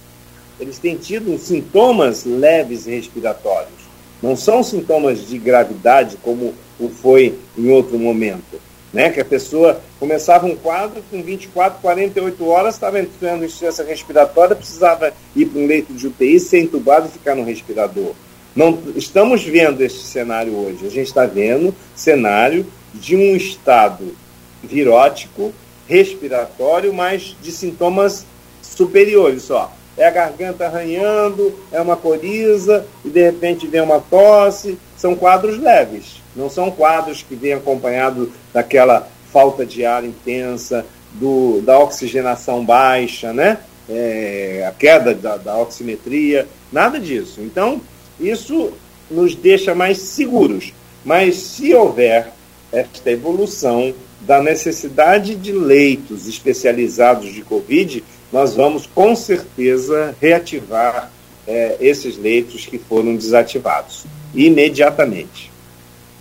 Eles têm tido sintomas leves respiratórios. Não são sintomas de gravidade como o foi em outro momento. Né? Que a pessoa começava um quadro com 24, 48 horas, estava entrando em insuficiência respiratória, precisava ir para um leito de UTI, ser entubado e ficar no respirador. Não estamos vendo esse cenário hoje. A gente está vendo cenário de um estado virótico, respiratório, mas de sintomas superiores só. É a garganta arranhando, é uma coriza e de repente vem uma tosse. São quadros leves, não são quadros que vêm acompanhados daquela falta de ar intensa, do, da oxigenação baixa, né? É, a queda da, da oximetria, nada disso. Então, isso nos deixa mais seguros. Mas se houver esta evolução da necessidade de leitos especializados de Covid, nós vamos com certeza reativar é, esses leitos que foram desativados imediatamente.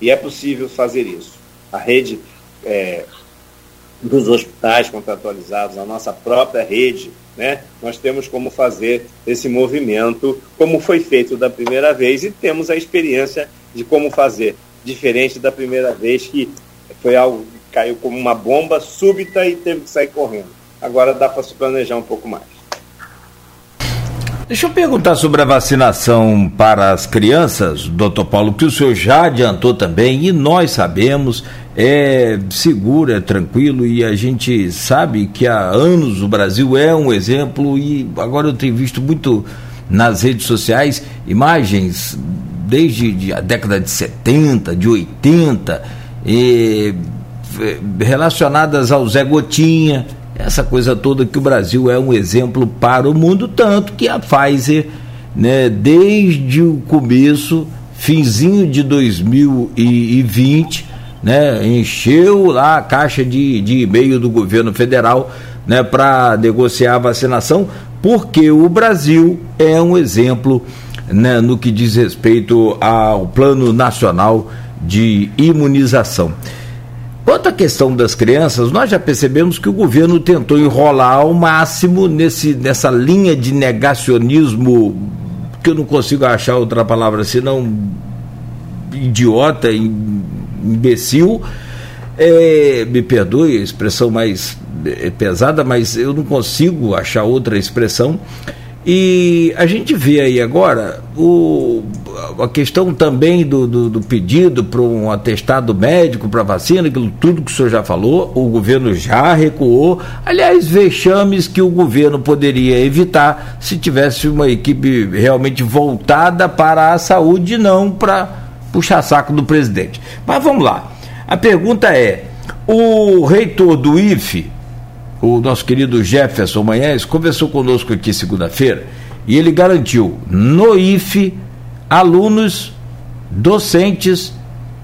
E é possível fazer isso. A rede é, dos hospitais contratualizados, a nossa própria rede né, nós temos como fazer esse movimento, como foi feito da primeira vez, e temos a experiência de como fazer, diferente da primeira vez, que foi algo que caiu como uma bomba súbita e teve que sair correndo. Agora dá para se planejar um pouco mais. Deixa eu perguntar sobre a vacinação para as crianças, doutor Paulo, que o senhor já adiantou também, e nós sabemos, é seguro, é tranquilo, e a gente sabe que há anos o Brasil é um exemplo, e agora eu tenho visto muito nas redes sociais imagens desde a década de 70, de 80, e, relacionadas ao Zé Gotinha essa coisa toda que o Brasil é um exemplo para o mundo, tanto que a Pfizer, né, desde o começo, finzinho de 2020, né, encheu lá a caixa de, de e-mail do governo federal né, para negociar a vacinação, porque o Brasil é um exemplo né, no que diz respeito ao Plano Nacional de Imunização. Quanto à questão das crianças, nós já percebemos que o governo tentou enrolar ao máximo nesse, nessa linha de negacionismo, que eu não consigo achar outra palavra senão idiota, imbecil. É, me perdoe a expressão mais é, pesada, mas eu não consigo achar outra expressão e a gente vê aí agora o, a questão também do, do, do pedido para um atestado médico para vacina, aquilo tudo que o senhor já falou, o governo já recuou. Aliás, vexames que o governo poderia evitar se tivesse uma equipe realmente voltada para a saúde, não para puxar saco do presidente. Mas vamos lá. A pergunta é: o reitor do IFE, o nosso querido Jefferson Manhães, conversou conosco aqui segunda-feira e ele garantiu no IFE alunos, docentes,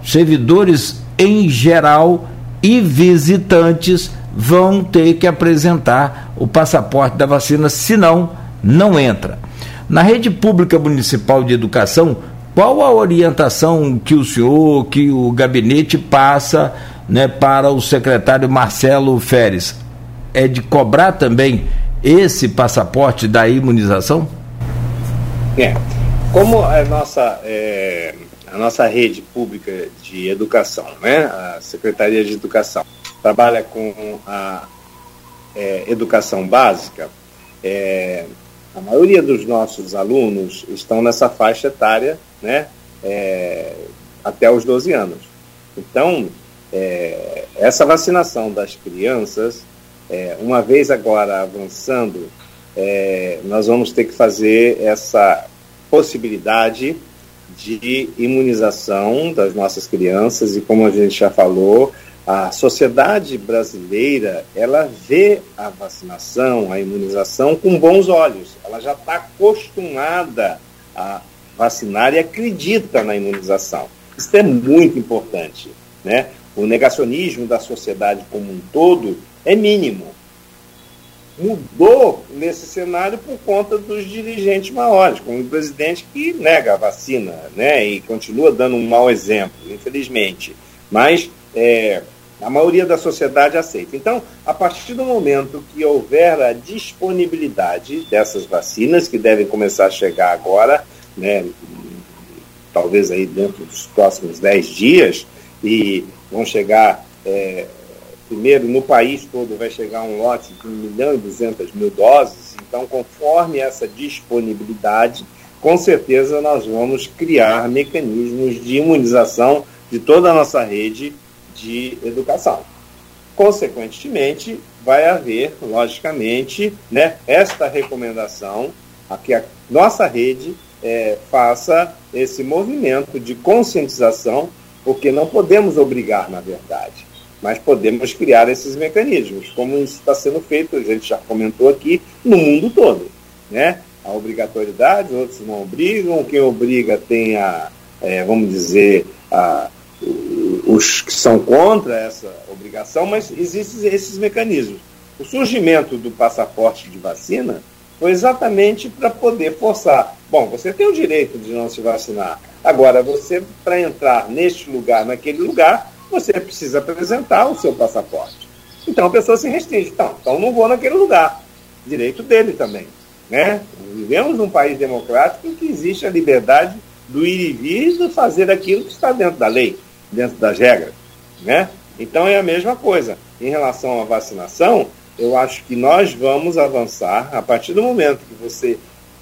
servidores em geral e visitantes vão ter que apresentar o passaporte da vacina, senão não entra. Na rede pública municipal de educação, qual a orientação que o senhor, que o gabinete passa né, para o secretário Marcelo Feres? É de cobrar também esse passaporte da imunização? É. Como a nossa, é, a nossa rede pública de educação, né, a Secretaria de Educação, trabalha com a é, educação básica, é, a maioria dos nossos alunos estão nessa faixa etária né, é, até os 12 anos. Então, é, essa vacinação das crianças é, uma vez agora avançando, é, nós vamos ter que fazer essa possibilidade de imunização das nossas crianças e como a gente já falou, a sociedade brasileira ela vê a vacinação, a imunização com bons olhos. Ela já está acostumada a vacinar e acredita na imunização. Isso é muito importante. Né? O negacionismo da sociedade como um todo é mínimo. Mudou nesse cenário por conta dos dirigentes maiores, como o presidente que nega a vacina né? e continua dando um mau exemplo, infelizmente. Mas é, a maioria da sociedade aceita. Então, a partir do momento que houver a disponibilidade dessas vacinas, que devem começar a chegar agora, né, talvez aí dentro dos próximos 10 dias, e vão chegar, é, primeiro no país todo vai chegar um lote de 1 milhão e 200 mil doses, então conforme essa disponibilidade, com certeza nós vamos criar mecanismos de imunização de toda a nossa rede de educação. Consequentemente, vai haver, logicamente, né, esta recomendação a que a nossa rede é, faça esse movimento de conscientização, porque não podemos obrigar, na verdade, mas podemos criar esses mecanismos, como isso está sendo feito, a gente já comentou aqui, no mundo todo. Né? A obrigatoriedade, outros não obrigam, quem obriga tem a, é, vamos dizer, a, os que são contra essa obrigação, mas existem esses mecanismos. O surgimento do passaporte de vacina foi exatamente para poder forçar. Bom, você tem o direito de não se vacinar. Agora, você, para entrar neste lugar, naquele lugar, você precisa apresentar o seu passaporte. Então a pessoa se restringe. Então, então não vou naquele lugar. Direito dele também. Né? Vivemos num país democrático em que existe a liberdade do ir e vir e de fazer aquilo que está dentro da lei, dentro das regras. Né? Então é a mesma coisa. Em relação à vacinação, eu acho que nós vamos avançar a partir do momento que você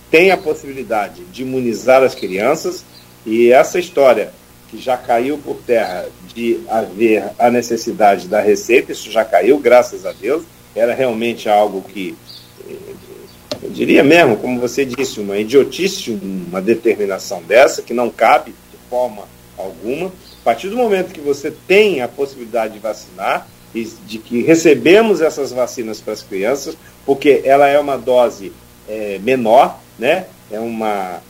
tem a possibilidade de imunizar as crianças e essa história que já caiu por terra de haver a necessidade da receita, isso já caiu, graças a Deus, era realmente algo que, eu diria mesmo, como você disse, uma idiotice, uma determinação dessa, que não cabe de forma alguma. A partir do momento que você tem a possibilidade de vacinar, e de que recebemos essas vacinas para as crianças, porque ela é uma dose é, menor, né? É uma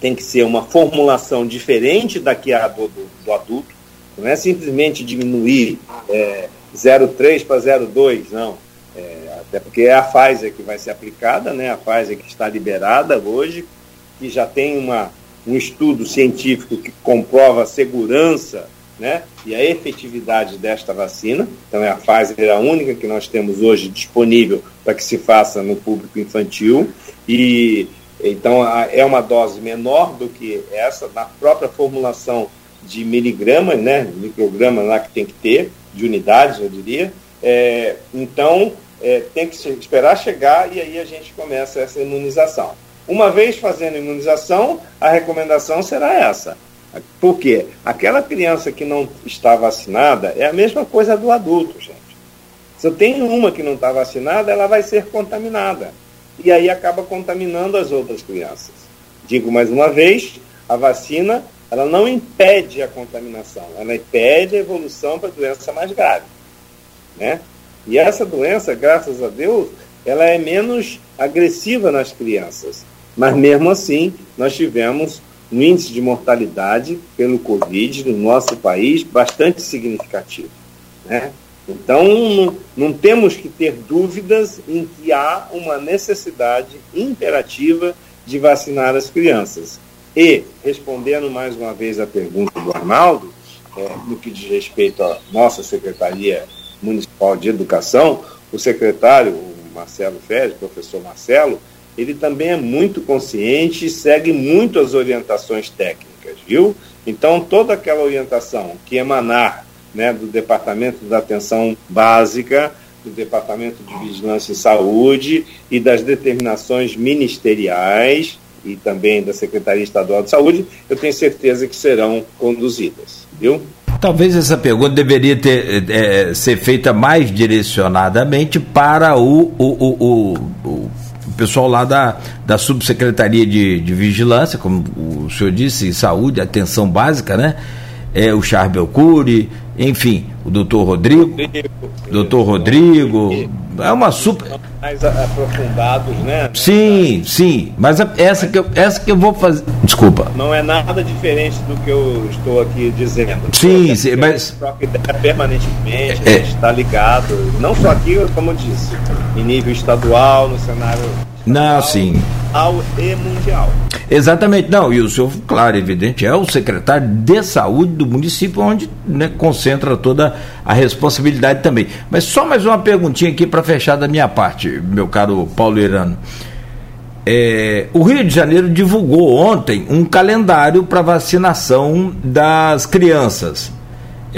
tem que ser uma formulação diferente da que a do, do, do adulto. Não é simplesmente diminuir é, 0,3 para 0,2, não. É, até porque é a Pfizer que vai ser aplicada, né? A Pfizer que está liberada hoje, que já tem uma, um estudo científico que comprova a segurança né, e a efetividade desta vacina. Então, é a Pfizer a única que nós temos hoje disponível para que se faça no público infantil. E então é uma dose menor do que essa, na própria formulação de miligramas, né, micrograma lá que tem que ter, de unidades, eu diria. É, então, é, tem que esperar chegar e aí a gente começa essa imunização. Uma vez fazendo a imunização, a recomendação será essa por quê? Aquela criança que não está vacinada é a mesma coisa do adulto, gente. Se eu tenho uma que não está vacinada, ela vai ser contaminada. E aí acaba contaminando as outras crianças. Digo mais uma vez, a vacina ela não impede a contaminação, ela impede a evolução para doença mais grave. Né? E essa doença, graças a Deus, ela é menos agressiva nas crianças. Mas mesmo assim, nós tivemos um índice de mortalidade pelo Covid no nosso país bastante significativo. Né? Então, não, não temos que ter dúvidas em que há uma necessidade imperativa de vacinar as crianças. E, respondendo mais uma vez a pergunta do Arnaldo, é, no que diz respeito à nossa Secretaria Municipal de Educação, o secretário, o Marcelo Férez, professor Marcelo, ele também é muito consciente e segue muito as orientações técnicas, viu? Então, toda aquela orientação que emanar né, do Departamento da Atenção Básica, do Departamento de Vigilância em Saúde e das determinações ministeriais e também da Secretaria Estadual de Saúde, eu tenho certeza que serão conduzidas, viu? Talvez essa pergunta deveria ter, é, ser feita mais direcionadamente para o, o, o, o pessoal lá da, da Subsecretaria de, de Vigilância, como o senhor disse, saúde, atenção básica, né? é, o Charbel Cury, enfim, o doutor Rodrigo, Rodrigo doutor Rodrigo, é uma super... Mais aprofundados, né? Sim, sim, mas essa que, eu, essa que eu vou fazer, desculpa. Não é nada diferente do que eu estou aqui dizendo. Sim, sim mas... Troca ideia permanentemente, é. a gente está ligado, não só aqui, como eu disse, em nível estadual, no cenário não, sim. Ao e mundial. Exatamente, não, e o senhor, claro, evidente, é o secretário de saúde do município, onde né, concentra toda a responsabilidade também. Mas só mais uma perguntinha aqui para fechar da minha parte, meu caro Paulo Irano. É, o Rio de Janeiro divulgou ontem um calendário para vacinação das crianças.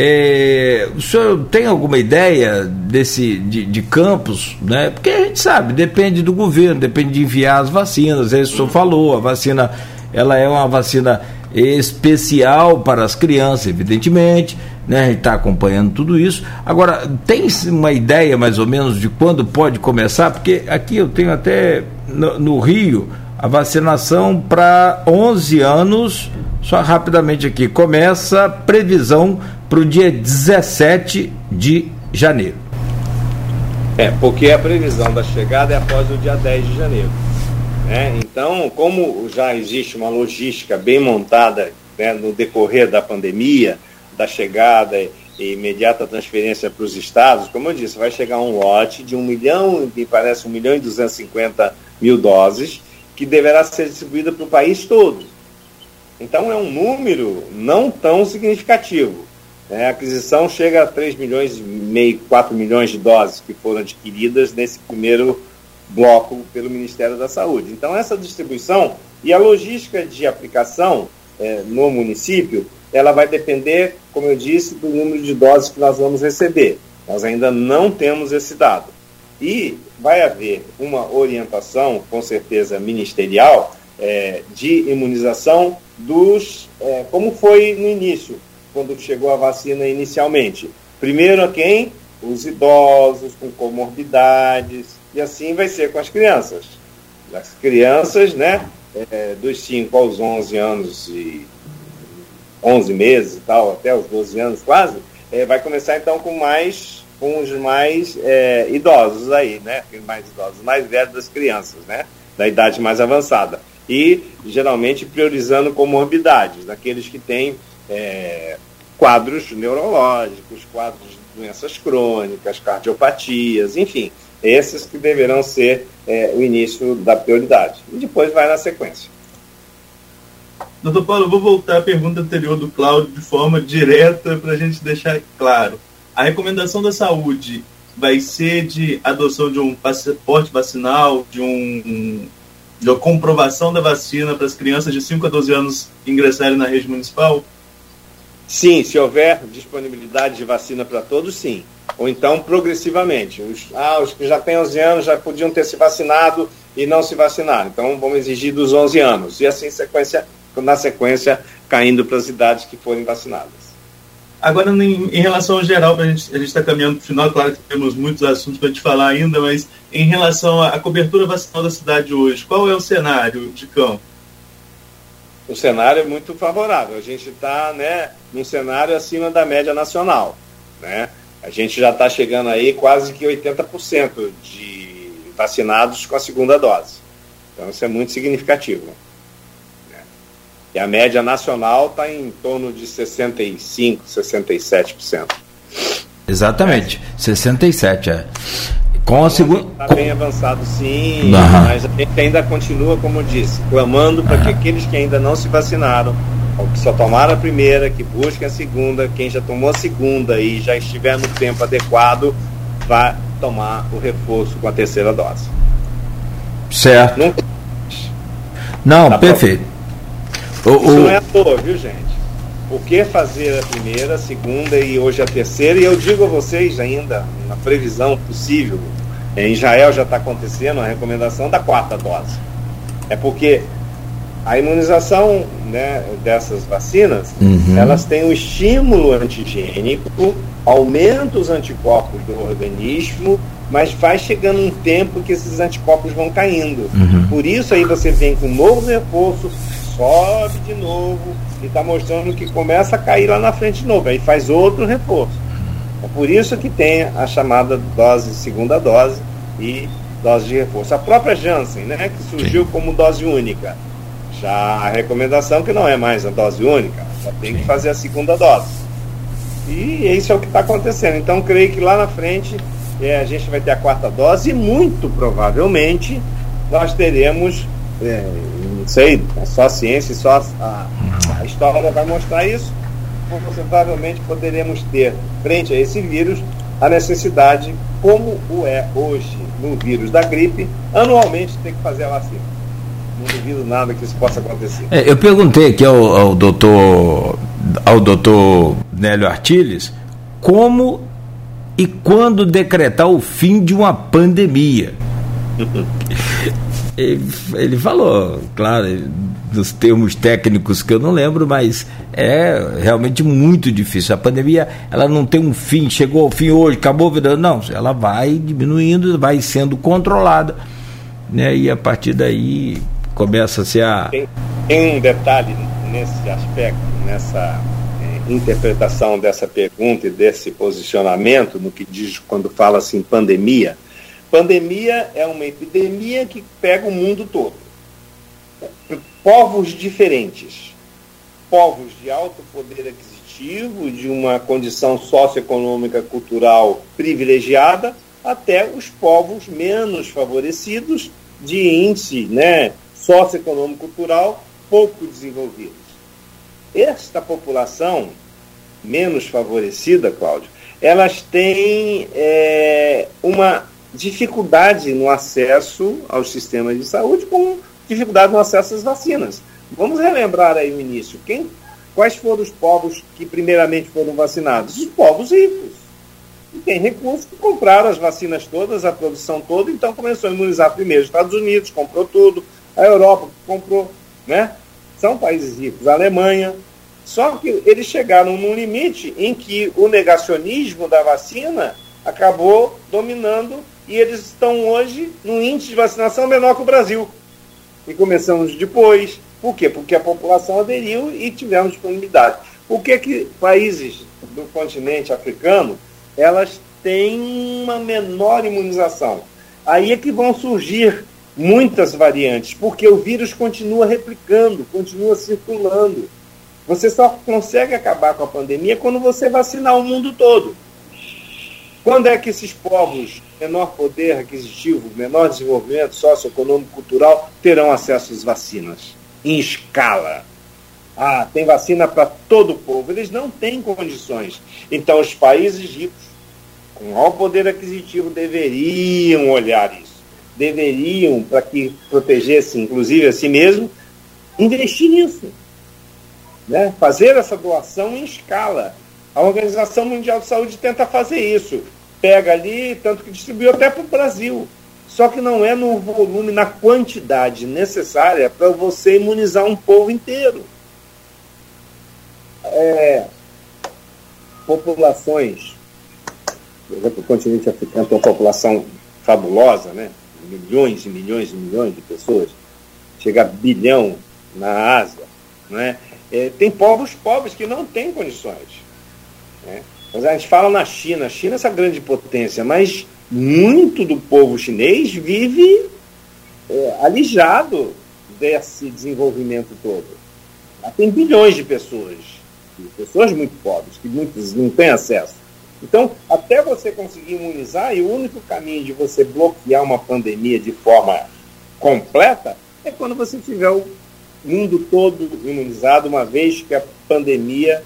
É, o senhor tem alguma ideia desse de, de, campos, né? Porque a gente sabe, depende do governo, depende de enviar as vacinas. Aí o senhor falou, a vacina ela é uma vacina especial para as crianças, evidentemente, né? A gente está acompanhando tudo isso. Agora, tem uma ideia mais ou menos de quando pode começar? Porque aqui eu tenho até no, no Rio a vacinação para 11 anos, só rapidamente aqui, começa previsão para o dia 17 de janeiro. É, porque a previsão da chegada é após o dia 10 de janeiro. Né? Então, como já existe uma logística bem montada né, no decorrer da pandemia, da chegada e imediata transferência para os estados, como eu disse, vai chegar um lote de 1 milhão, me parece 1 milhão e 250 mil doses, que deverá ser distribuída para o país todo. Então é um número não tão significativo. É, a aquisição chega a 3 milhões e meio, 4 milhões de doses que foram adquiridas nesse primeiro bloco pelo Ministério da Saúde. Então, essa distribuição e a logística de aplicação é, no município, ela vai depender, como eu disse, do número de doses que nós vamos receber. Nós ainda não temos esse dado. E vai haver uma orientação, com certeza ministerial, é, de imunização dos, é, como foi no início, quando chegou a vacina inicialmente. Primeiro a quem? Os idosos com comorbidades, e assim vai ser com as crianças. As crianças, né, é, dos 5 aos 11 anos e 11 meses e tal, até os 12 anos quase, é, vai começar então com mais com os mais é, idosos aí, né? Mais idosos, mais velhos das crianças, né? Da idade mais avançada. E geralmente priorizando comorbidades, daqueles que têm é, quadros neurológicos, quadros de doenças crônicas, cardiopatias, enfim, esses que deverão ser é, o início da prioridade. E depois vai na sequência. Doutor Paulo, vou voltar à pergunta anterior do Cláudio de forma direta para a gente deixar claro. A recomendação da saúde vai ser de adoção de um passaporte vacinal, de, um, de uma comprovação da vacina para as crianças de 5 a 12 anos ingressarem na rede municipal? Sim, se houver disponibilidade de vacina para todos, sim. Ou então progressivamente. Os, ah, os que já têm 11 anos já podiam ter se vacinado e não se vacinaram. Então vamos exigir dos 11 anos. E assim sequência, na sequência, caindo para as idades que forem vacinadas. Agora, em, em relação ao geral, a gente a está caminhando para o final, claro que temos muitos assuntos para te falar ainda, mas em relação à cobertura vacinal da cidade hoje, qual é o cenário de campo? o cenário é muito favorável. A gente está né, num cenário acima da média nacional. Né? A gente já está chegando aí quase que 80% de vacinados com a segunda dose. Então isso é muito significativo. E a média nacional está em torno de 65%, 67%. Exatamente, é. 67%. É. Com a segunda. Está bem avançado, sim, uhum. mas a gente ainda continua, como eu disse, clamando para uhum. que aqueles que ainda não se vacinaram, ou que só tomaram a primeira, que busquem a segunda, quem já tomou a segunda e já estiver no tempo adequado, vá tomar o reforço com a terceira dose. Certo. Não, não tá perfeito. O, Isso o... não é à toa, viu, gente? Por que fazer a primeira, a segunda e hoje a terceira? E eu digo a vocês ainda, na previsão possível, em Israel já está acontecendo a recomendação da quarta dose. É porque a imunização né, dessas vacinas, uhum. elas têm um estímulo antigênico, aumenta os anticorpos do organismo, mas vai chegando um tempo que esses anticorpos vão caindo. Uhum. Por isso aí você vem com um novo reforço, sobe de novo e está mostrando que começa a cair lá na frente de novo. Aí faz outro reforço. É por isso que tem a chamada dose, segunda dose e dose de reforço. A própria Janssen, né, que surgiu como dose única. Já a recomendação que não é mais a dose única, já tem que fazer a segunda dose. E isso é o que está acontecendo. Então, creio que lá na frente é, a gente vai ter a quarta dose e muito provavelmente nós teremos, é, não sei, é só a ciência, só a, a história vai mostrar isso, provavelmente poderemos ter, frente a esse vírus, a necessidade, como o é hoje no vírus da gripe, anualmente ter que fazer a vacina. Não duvido nada que isso possa acontecer. É, eu perguntei aqui ao, ao doutor ao doutor Nélio Artiles como e quando decretar o fim de uma pandemia. ele, ele falou, claro, dos termos técnicos que eu não lembro, mas é realmente muito difícil. A pandemia, ela não tem um fim, chegou ao fim hoje, acabou virando, não, ela vai diminuindo, vai sendo controlada, né? E a partir daí começa a tem, tem um detalhe nesse aspecto, nessa é, interpretação dessa pergunta e desse posicionamento no que diz quando fala assim pandemia. Pandemia é uma epidemia que pega o mundo todo povos diferentes, povos de alto poder aquisitivo, de uma condição socioeconômica cultural privilegiada, até os povos menos favorecidos, de índice né, socioeconômico cultural pouco desenvolvidos. Esta população menos favorecida, Cláudio, elas têm é, uma dificuldade no acesso aos sistemas de saúde, com dificuldade no acesso às vacinas. Vamos relembrar aí o início. Quem, quais foram os povos que primeiramente foram vacinados? Os povos ricos. E tem recursos que compraram as vacinas todas, a produção toda, então começou a imunizar primeiro os Estados Unidos, comprou tudo, a Europa comprou, né? São países ricos, a Alemanha. Só que eles chegaram num limite em que o negacionismo da vacina acabou dominando e eles estão hoje num índice de vacinação menor que o Brasil e começamos depois. Por quê? Porque a população aderiu e tivemos disponibilidade. Por que, que países do continente africano elas têm uma menor imunização? Aí é que vão surgir muitas variantes, porque o vírus continua replicando, continua circulando. Você só consegue acabar com a pandemia quando você vacinar o mundo todo. Quando é que esses povos, menor poder aquisitivo, menor desenvolvimento socioeconômico, cultural, terão acesso às vacinas? Em escala. Ah, tem vacina para todo o povo. Eles não têm condições. Então, os países ricos, com maior poder aquisitivo, deveriam olhar isso. Deveriam, para que protegessem, inclusive, a si mesmo, investir nisso. Né? Fazer essa doação em escala. A Organização Mundial de Saúde tenta fazer isso pega ali, tanto que distribuiu até para o Brasil. Só que não é no volume, na quantidade necessária para você imunizar um povo inteiro. É, populações, por exemplo, o continente africano tem uma população fabulosa, né? milhões e milhões e milhões de pessoas, chega a bilhão na Ásia. Né? É, tem povos pobres que não têm condições. A gente fala na China, a China é essa grande potência, mas muito do povo chinês vive é, alijado desse desenvolvimento todo. Lá tem bilhões de pessoas, pessoas muito pobres, que muitos não têm acesso. Então, até você conseguir imunizar, e o único caminho de você bloquear uma pandemia de forma completa é quando você tiver o mundo todo imunizado, uma vez que a pandemia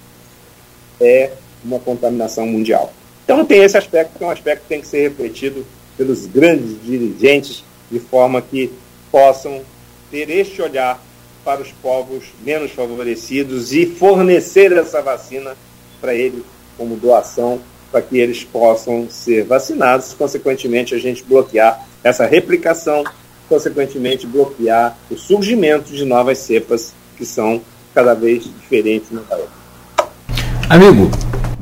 é uma contaminação mundial. Então tem esse aspecto, que é um aspecto que tem que ser refletido pelos grandes dirigentes, de forma que possam ter este olhar para os povos menos favorecidos e fornecer essa vacina para eles como doação, para que eles possam ser vacinados, consequentemente a gente bloquear essa replicação, consequentemente bloquear o surgimento de novas cepas que são cada vez diferentes no país. Amigo,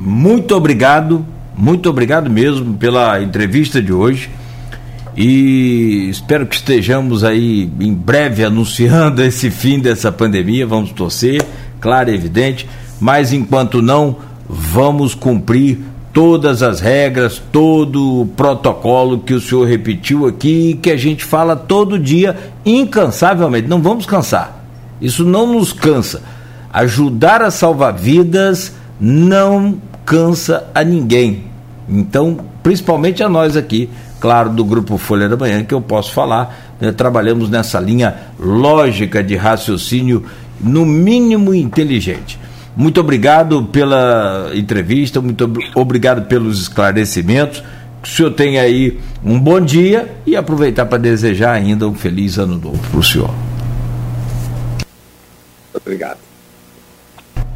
muito obrigado, muito obrigado mesmo pela entrevista de hoje. e espero que estejamos aí em breve anunciando esse fim dessa pandemia. Vamos torcer, claro evidente, mas enquanto não, vamos cumprir todas as regras, todo o protocolo que o senhor repetiu aqui e que a gente fala todo dia incansavelmente. Não vamos cansar. Isso não nos cansa. Ajudar a salvar vidas não cansa a ninguém. Então, principalmente a nós aqui claro, do Grupo Folha da Manhã, que eu posso falar. Né? Trabalhamos nessa linha lógica de raciocínio, no mínimo inteligente. Muito obrigado pela entrevista, muito obrigado pelos esclarecimentos. Que o senhor tenha aí um bom dia e aproveitar para desejar ainda um feliz ano novo para o senhor. Obrigado.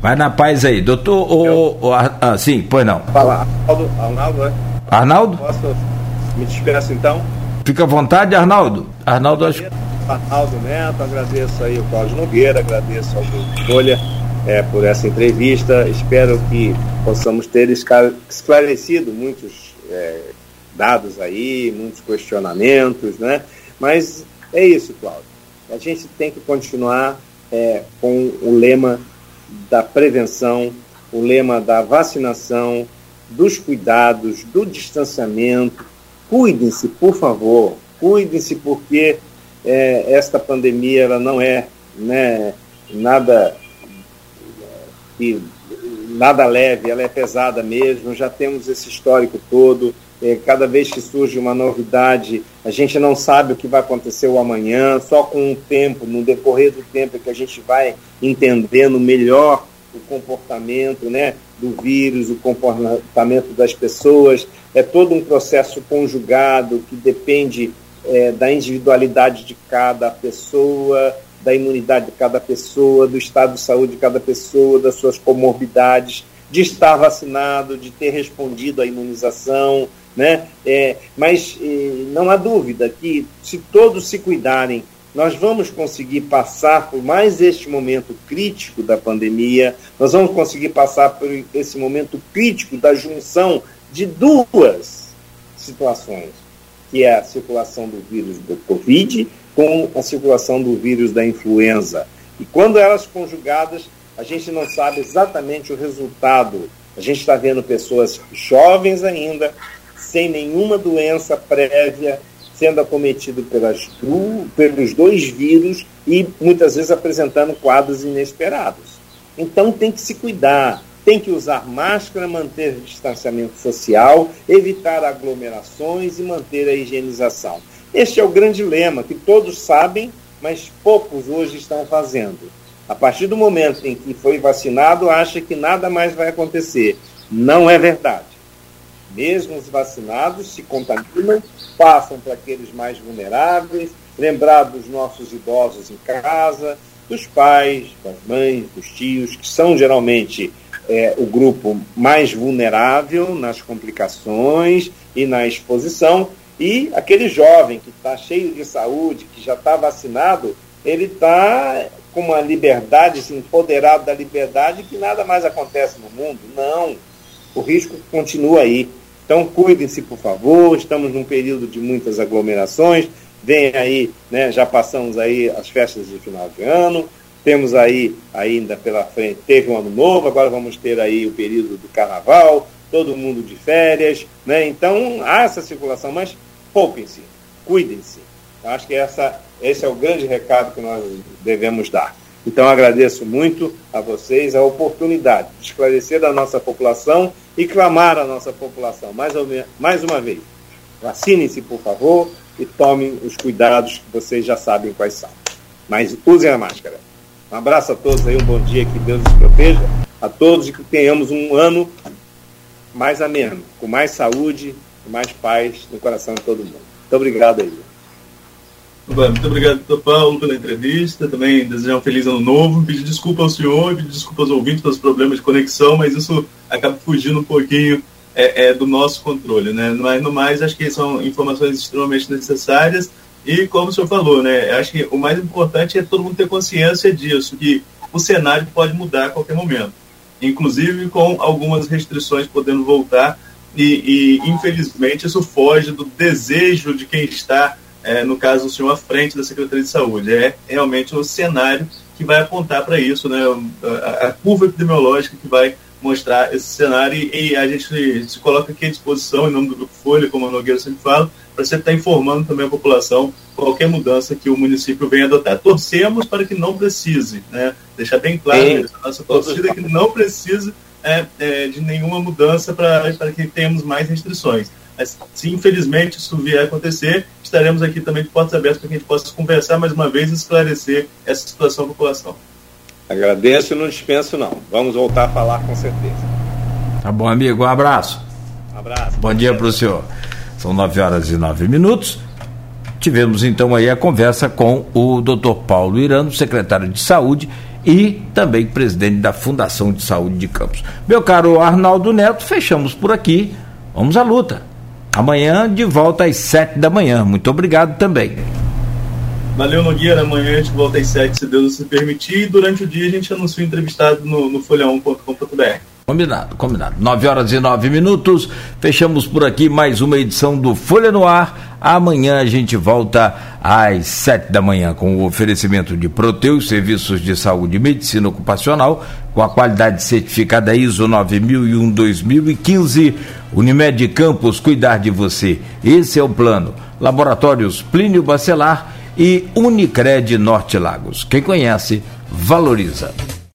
Vai na paz aí, doutor. O, o, ah, sim, pois não. Fala, Arnaldo, Arnaldo, é? Arnaldo? Posso me despeço então. Fica à vontade, Arnaldo. Arnaldo, acho Arnaldo Neto, agradeço aí o Cláudio Nogueira, agradeço ao Grupo Folha é, por essa entrevista. Espero que possamos ter esclarecido muitos é, dados aí, muitos questionamentos, né? Mas é isso, Cláudio. A gente tem que continuar é, com o lema da prevenção, o lema da vacinação, dos cuidados, do distanciamento, Cuidem-se, por favor, cuidem-se porque é, esta pandemia ela não é né, nada nada leve, ela é pesada mesmo. Já temos esse histórico todo. É, cada vez que surge uma novidade, a gente não sabe o que vai acontecer o amanhã. Só com o tempo, no decorrer do tempo, é que a gente vai entendendo melhor o comportamento, né, do vírus, o comportamento das pessoas é todo um processo conjugado que depende é, da individualidade de cada pessoa, da imunidade de cada pessoa, do estado de saúde de cada pessoa, das suas comorbidades, de estar vacinado, de ter respondido à imunização, né? É, mas é, não há dúvida que se todos se cuidarem, nós vamos conseguir passar por mais este momento crítico da pandemia, nós vamos conseguir passar por esse momento crítico da junção de duas situações, que é a circulação do vírus do Covid com a circulação do vírus da influenza. E quando elas conjugadas, a gente não sabe exatamente o resultado. A gente está vendo pessoas jovens ainda, sem nenhuma doença prévia, sendo acometido pelas, pelos dois vírus e muitas vezes apresentando quadros inesperados. Então tem que se cuidar, tem que usar máscara, manter distanciamento social, evitar aglomerações e manter a higienização. Este é o grande lema que todos sabem, mas poucos hoje estão fazendo. A partir do momento em que foi vacinado, acha que nada mais vai acontecer. Não é verdade. Mesmo os vacinados se contaminam, passam para aqueles mais vulneráveis, lembrar dos nossos idosos em casa, dos pais, das mães, dos tios, que são geralmente é, o grupo mais vulnerável nas complicações e na exposição, e aquele jovem que está cheio de saúde, que já está vacinado, ele está com uma liberdade, se empoderado da liberdade, que nada mais acontece no mundo. Não, o risco continua aí. Então cuidem-se, por favor, estamos num período de muitas aglomerações, vem aí, né, já passamos aí as festas de final de ano, temos aí ainda pela frente, teve um ano novo, agora vamos ter aí o período do carnaval, todo mundo de férias, né? Então há essa circulação, mas poupem-se, cuidem-se. Acho que essa, esse é o grande recado que nós devemos dar. Então agradeço muito a vocês a oportunidade de esclarecer a nossa população e clamar a nossa população mais, mais uma vez. Vacinem-se, por favor, e tomem os cuidados que vocês já sabem quais são. Mas usem a máscara. Um abraço a todos aí, um bom dia, que Deus nos proteja a todos e que tenhamos um ano mais ameno, com mais saúde, com mais paz no coração de todo mundo. Muito obrigado aí. Muito obrigado, doutor Paulo, pela entrevista. Também desejar um feliz ano novo. Pedir desculpa ao senhor, pedir desculpa aos ouvintes pelos problemas de conexão, mas isso acaba fugindo um pouquinho é, é, do nosso controle. Né? Mas, no mais, acho que são informações extremamente necessárias e como o senhor falou, né, acho que o mais importante é todo mundo ter consciência disso, que o cenário pode mudar a qualquer momento, inclusive com algumas restrições podendo voltar e, e infelizmente isso foge do desejo de quem está, é, no caso o senhor, à frente da Secretaria de Saúde. É realmente o cenário que vai apontar para isso, né? A, a, curva epidemiológica que vai mostrar esse cenário e, e, a gente se coloca aqui à disposição, em nome do Grupo Folha, como a Nogueira sempre fala, para você estar informando também a população qualquer mudança que o município venha adotar. Torcemos para que não precise, né? deixar bem claro Sim. a nossa torcida é que não precise é, é, de nenhuma mudança para que tenhamos mais restrições. Mas, se infelizmente isso vier a acontecer, estaremos aqui também de portas abertas para que a gente possa conversar mais uma vez e esclarecer essa situação da população. Agradeço e não dispenso, não. Vamos voltar a falar com certeza. Tá bom, amigo. Um abraço. Um abraço. Bom dia para o senhor. São 9 horas e 9 minutos. Tivemos então aí a conversa com o Dr. Paulo Irano, secretário de Saúde e também presidente da Fundação de Saúde de Campos. Meu caro Arnaldo Neto, fechamos por aqui. Vamos à luta. Amanhã de volta às 7 da manhã. Muito obrigado também. Valeu, Nogueira. Amanhã a gente volta às 7, se Deus se permitir. E durante o dia a gente anuncia o entrevistado no, no folha1.com.br. Combinado, combinado. 9 horas e 9 minutos. Fechamos por aqui mais uma edição do Folha no Ar. Amanhã a gente volta às 7 da manhã com o oferecimento de Proteus, serviços de saúde e medicina ocupacional, com a qualidade certificada ISO 9001-2015. Unimed Campos, cuidar de você. Esse é o plano. Laboratórios Plínio Bacelar e Unicred Norte Lagos. Quem conhece, valoriza.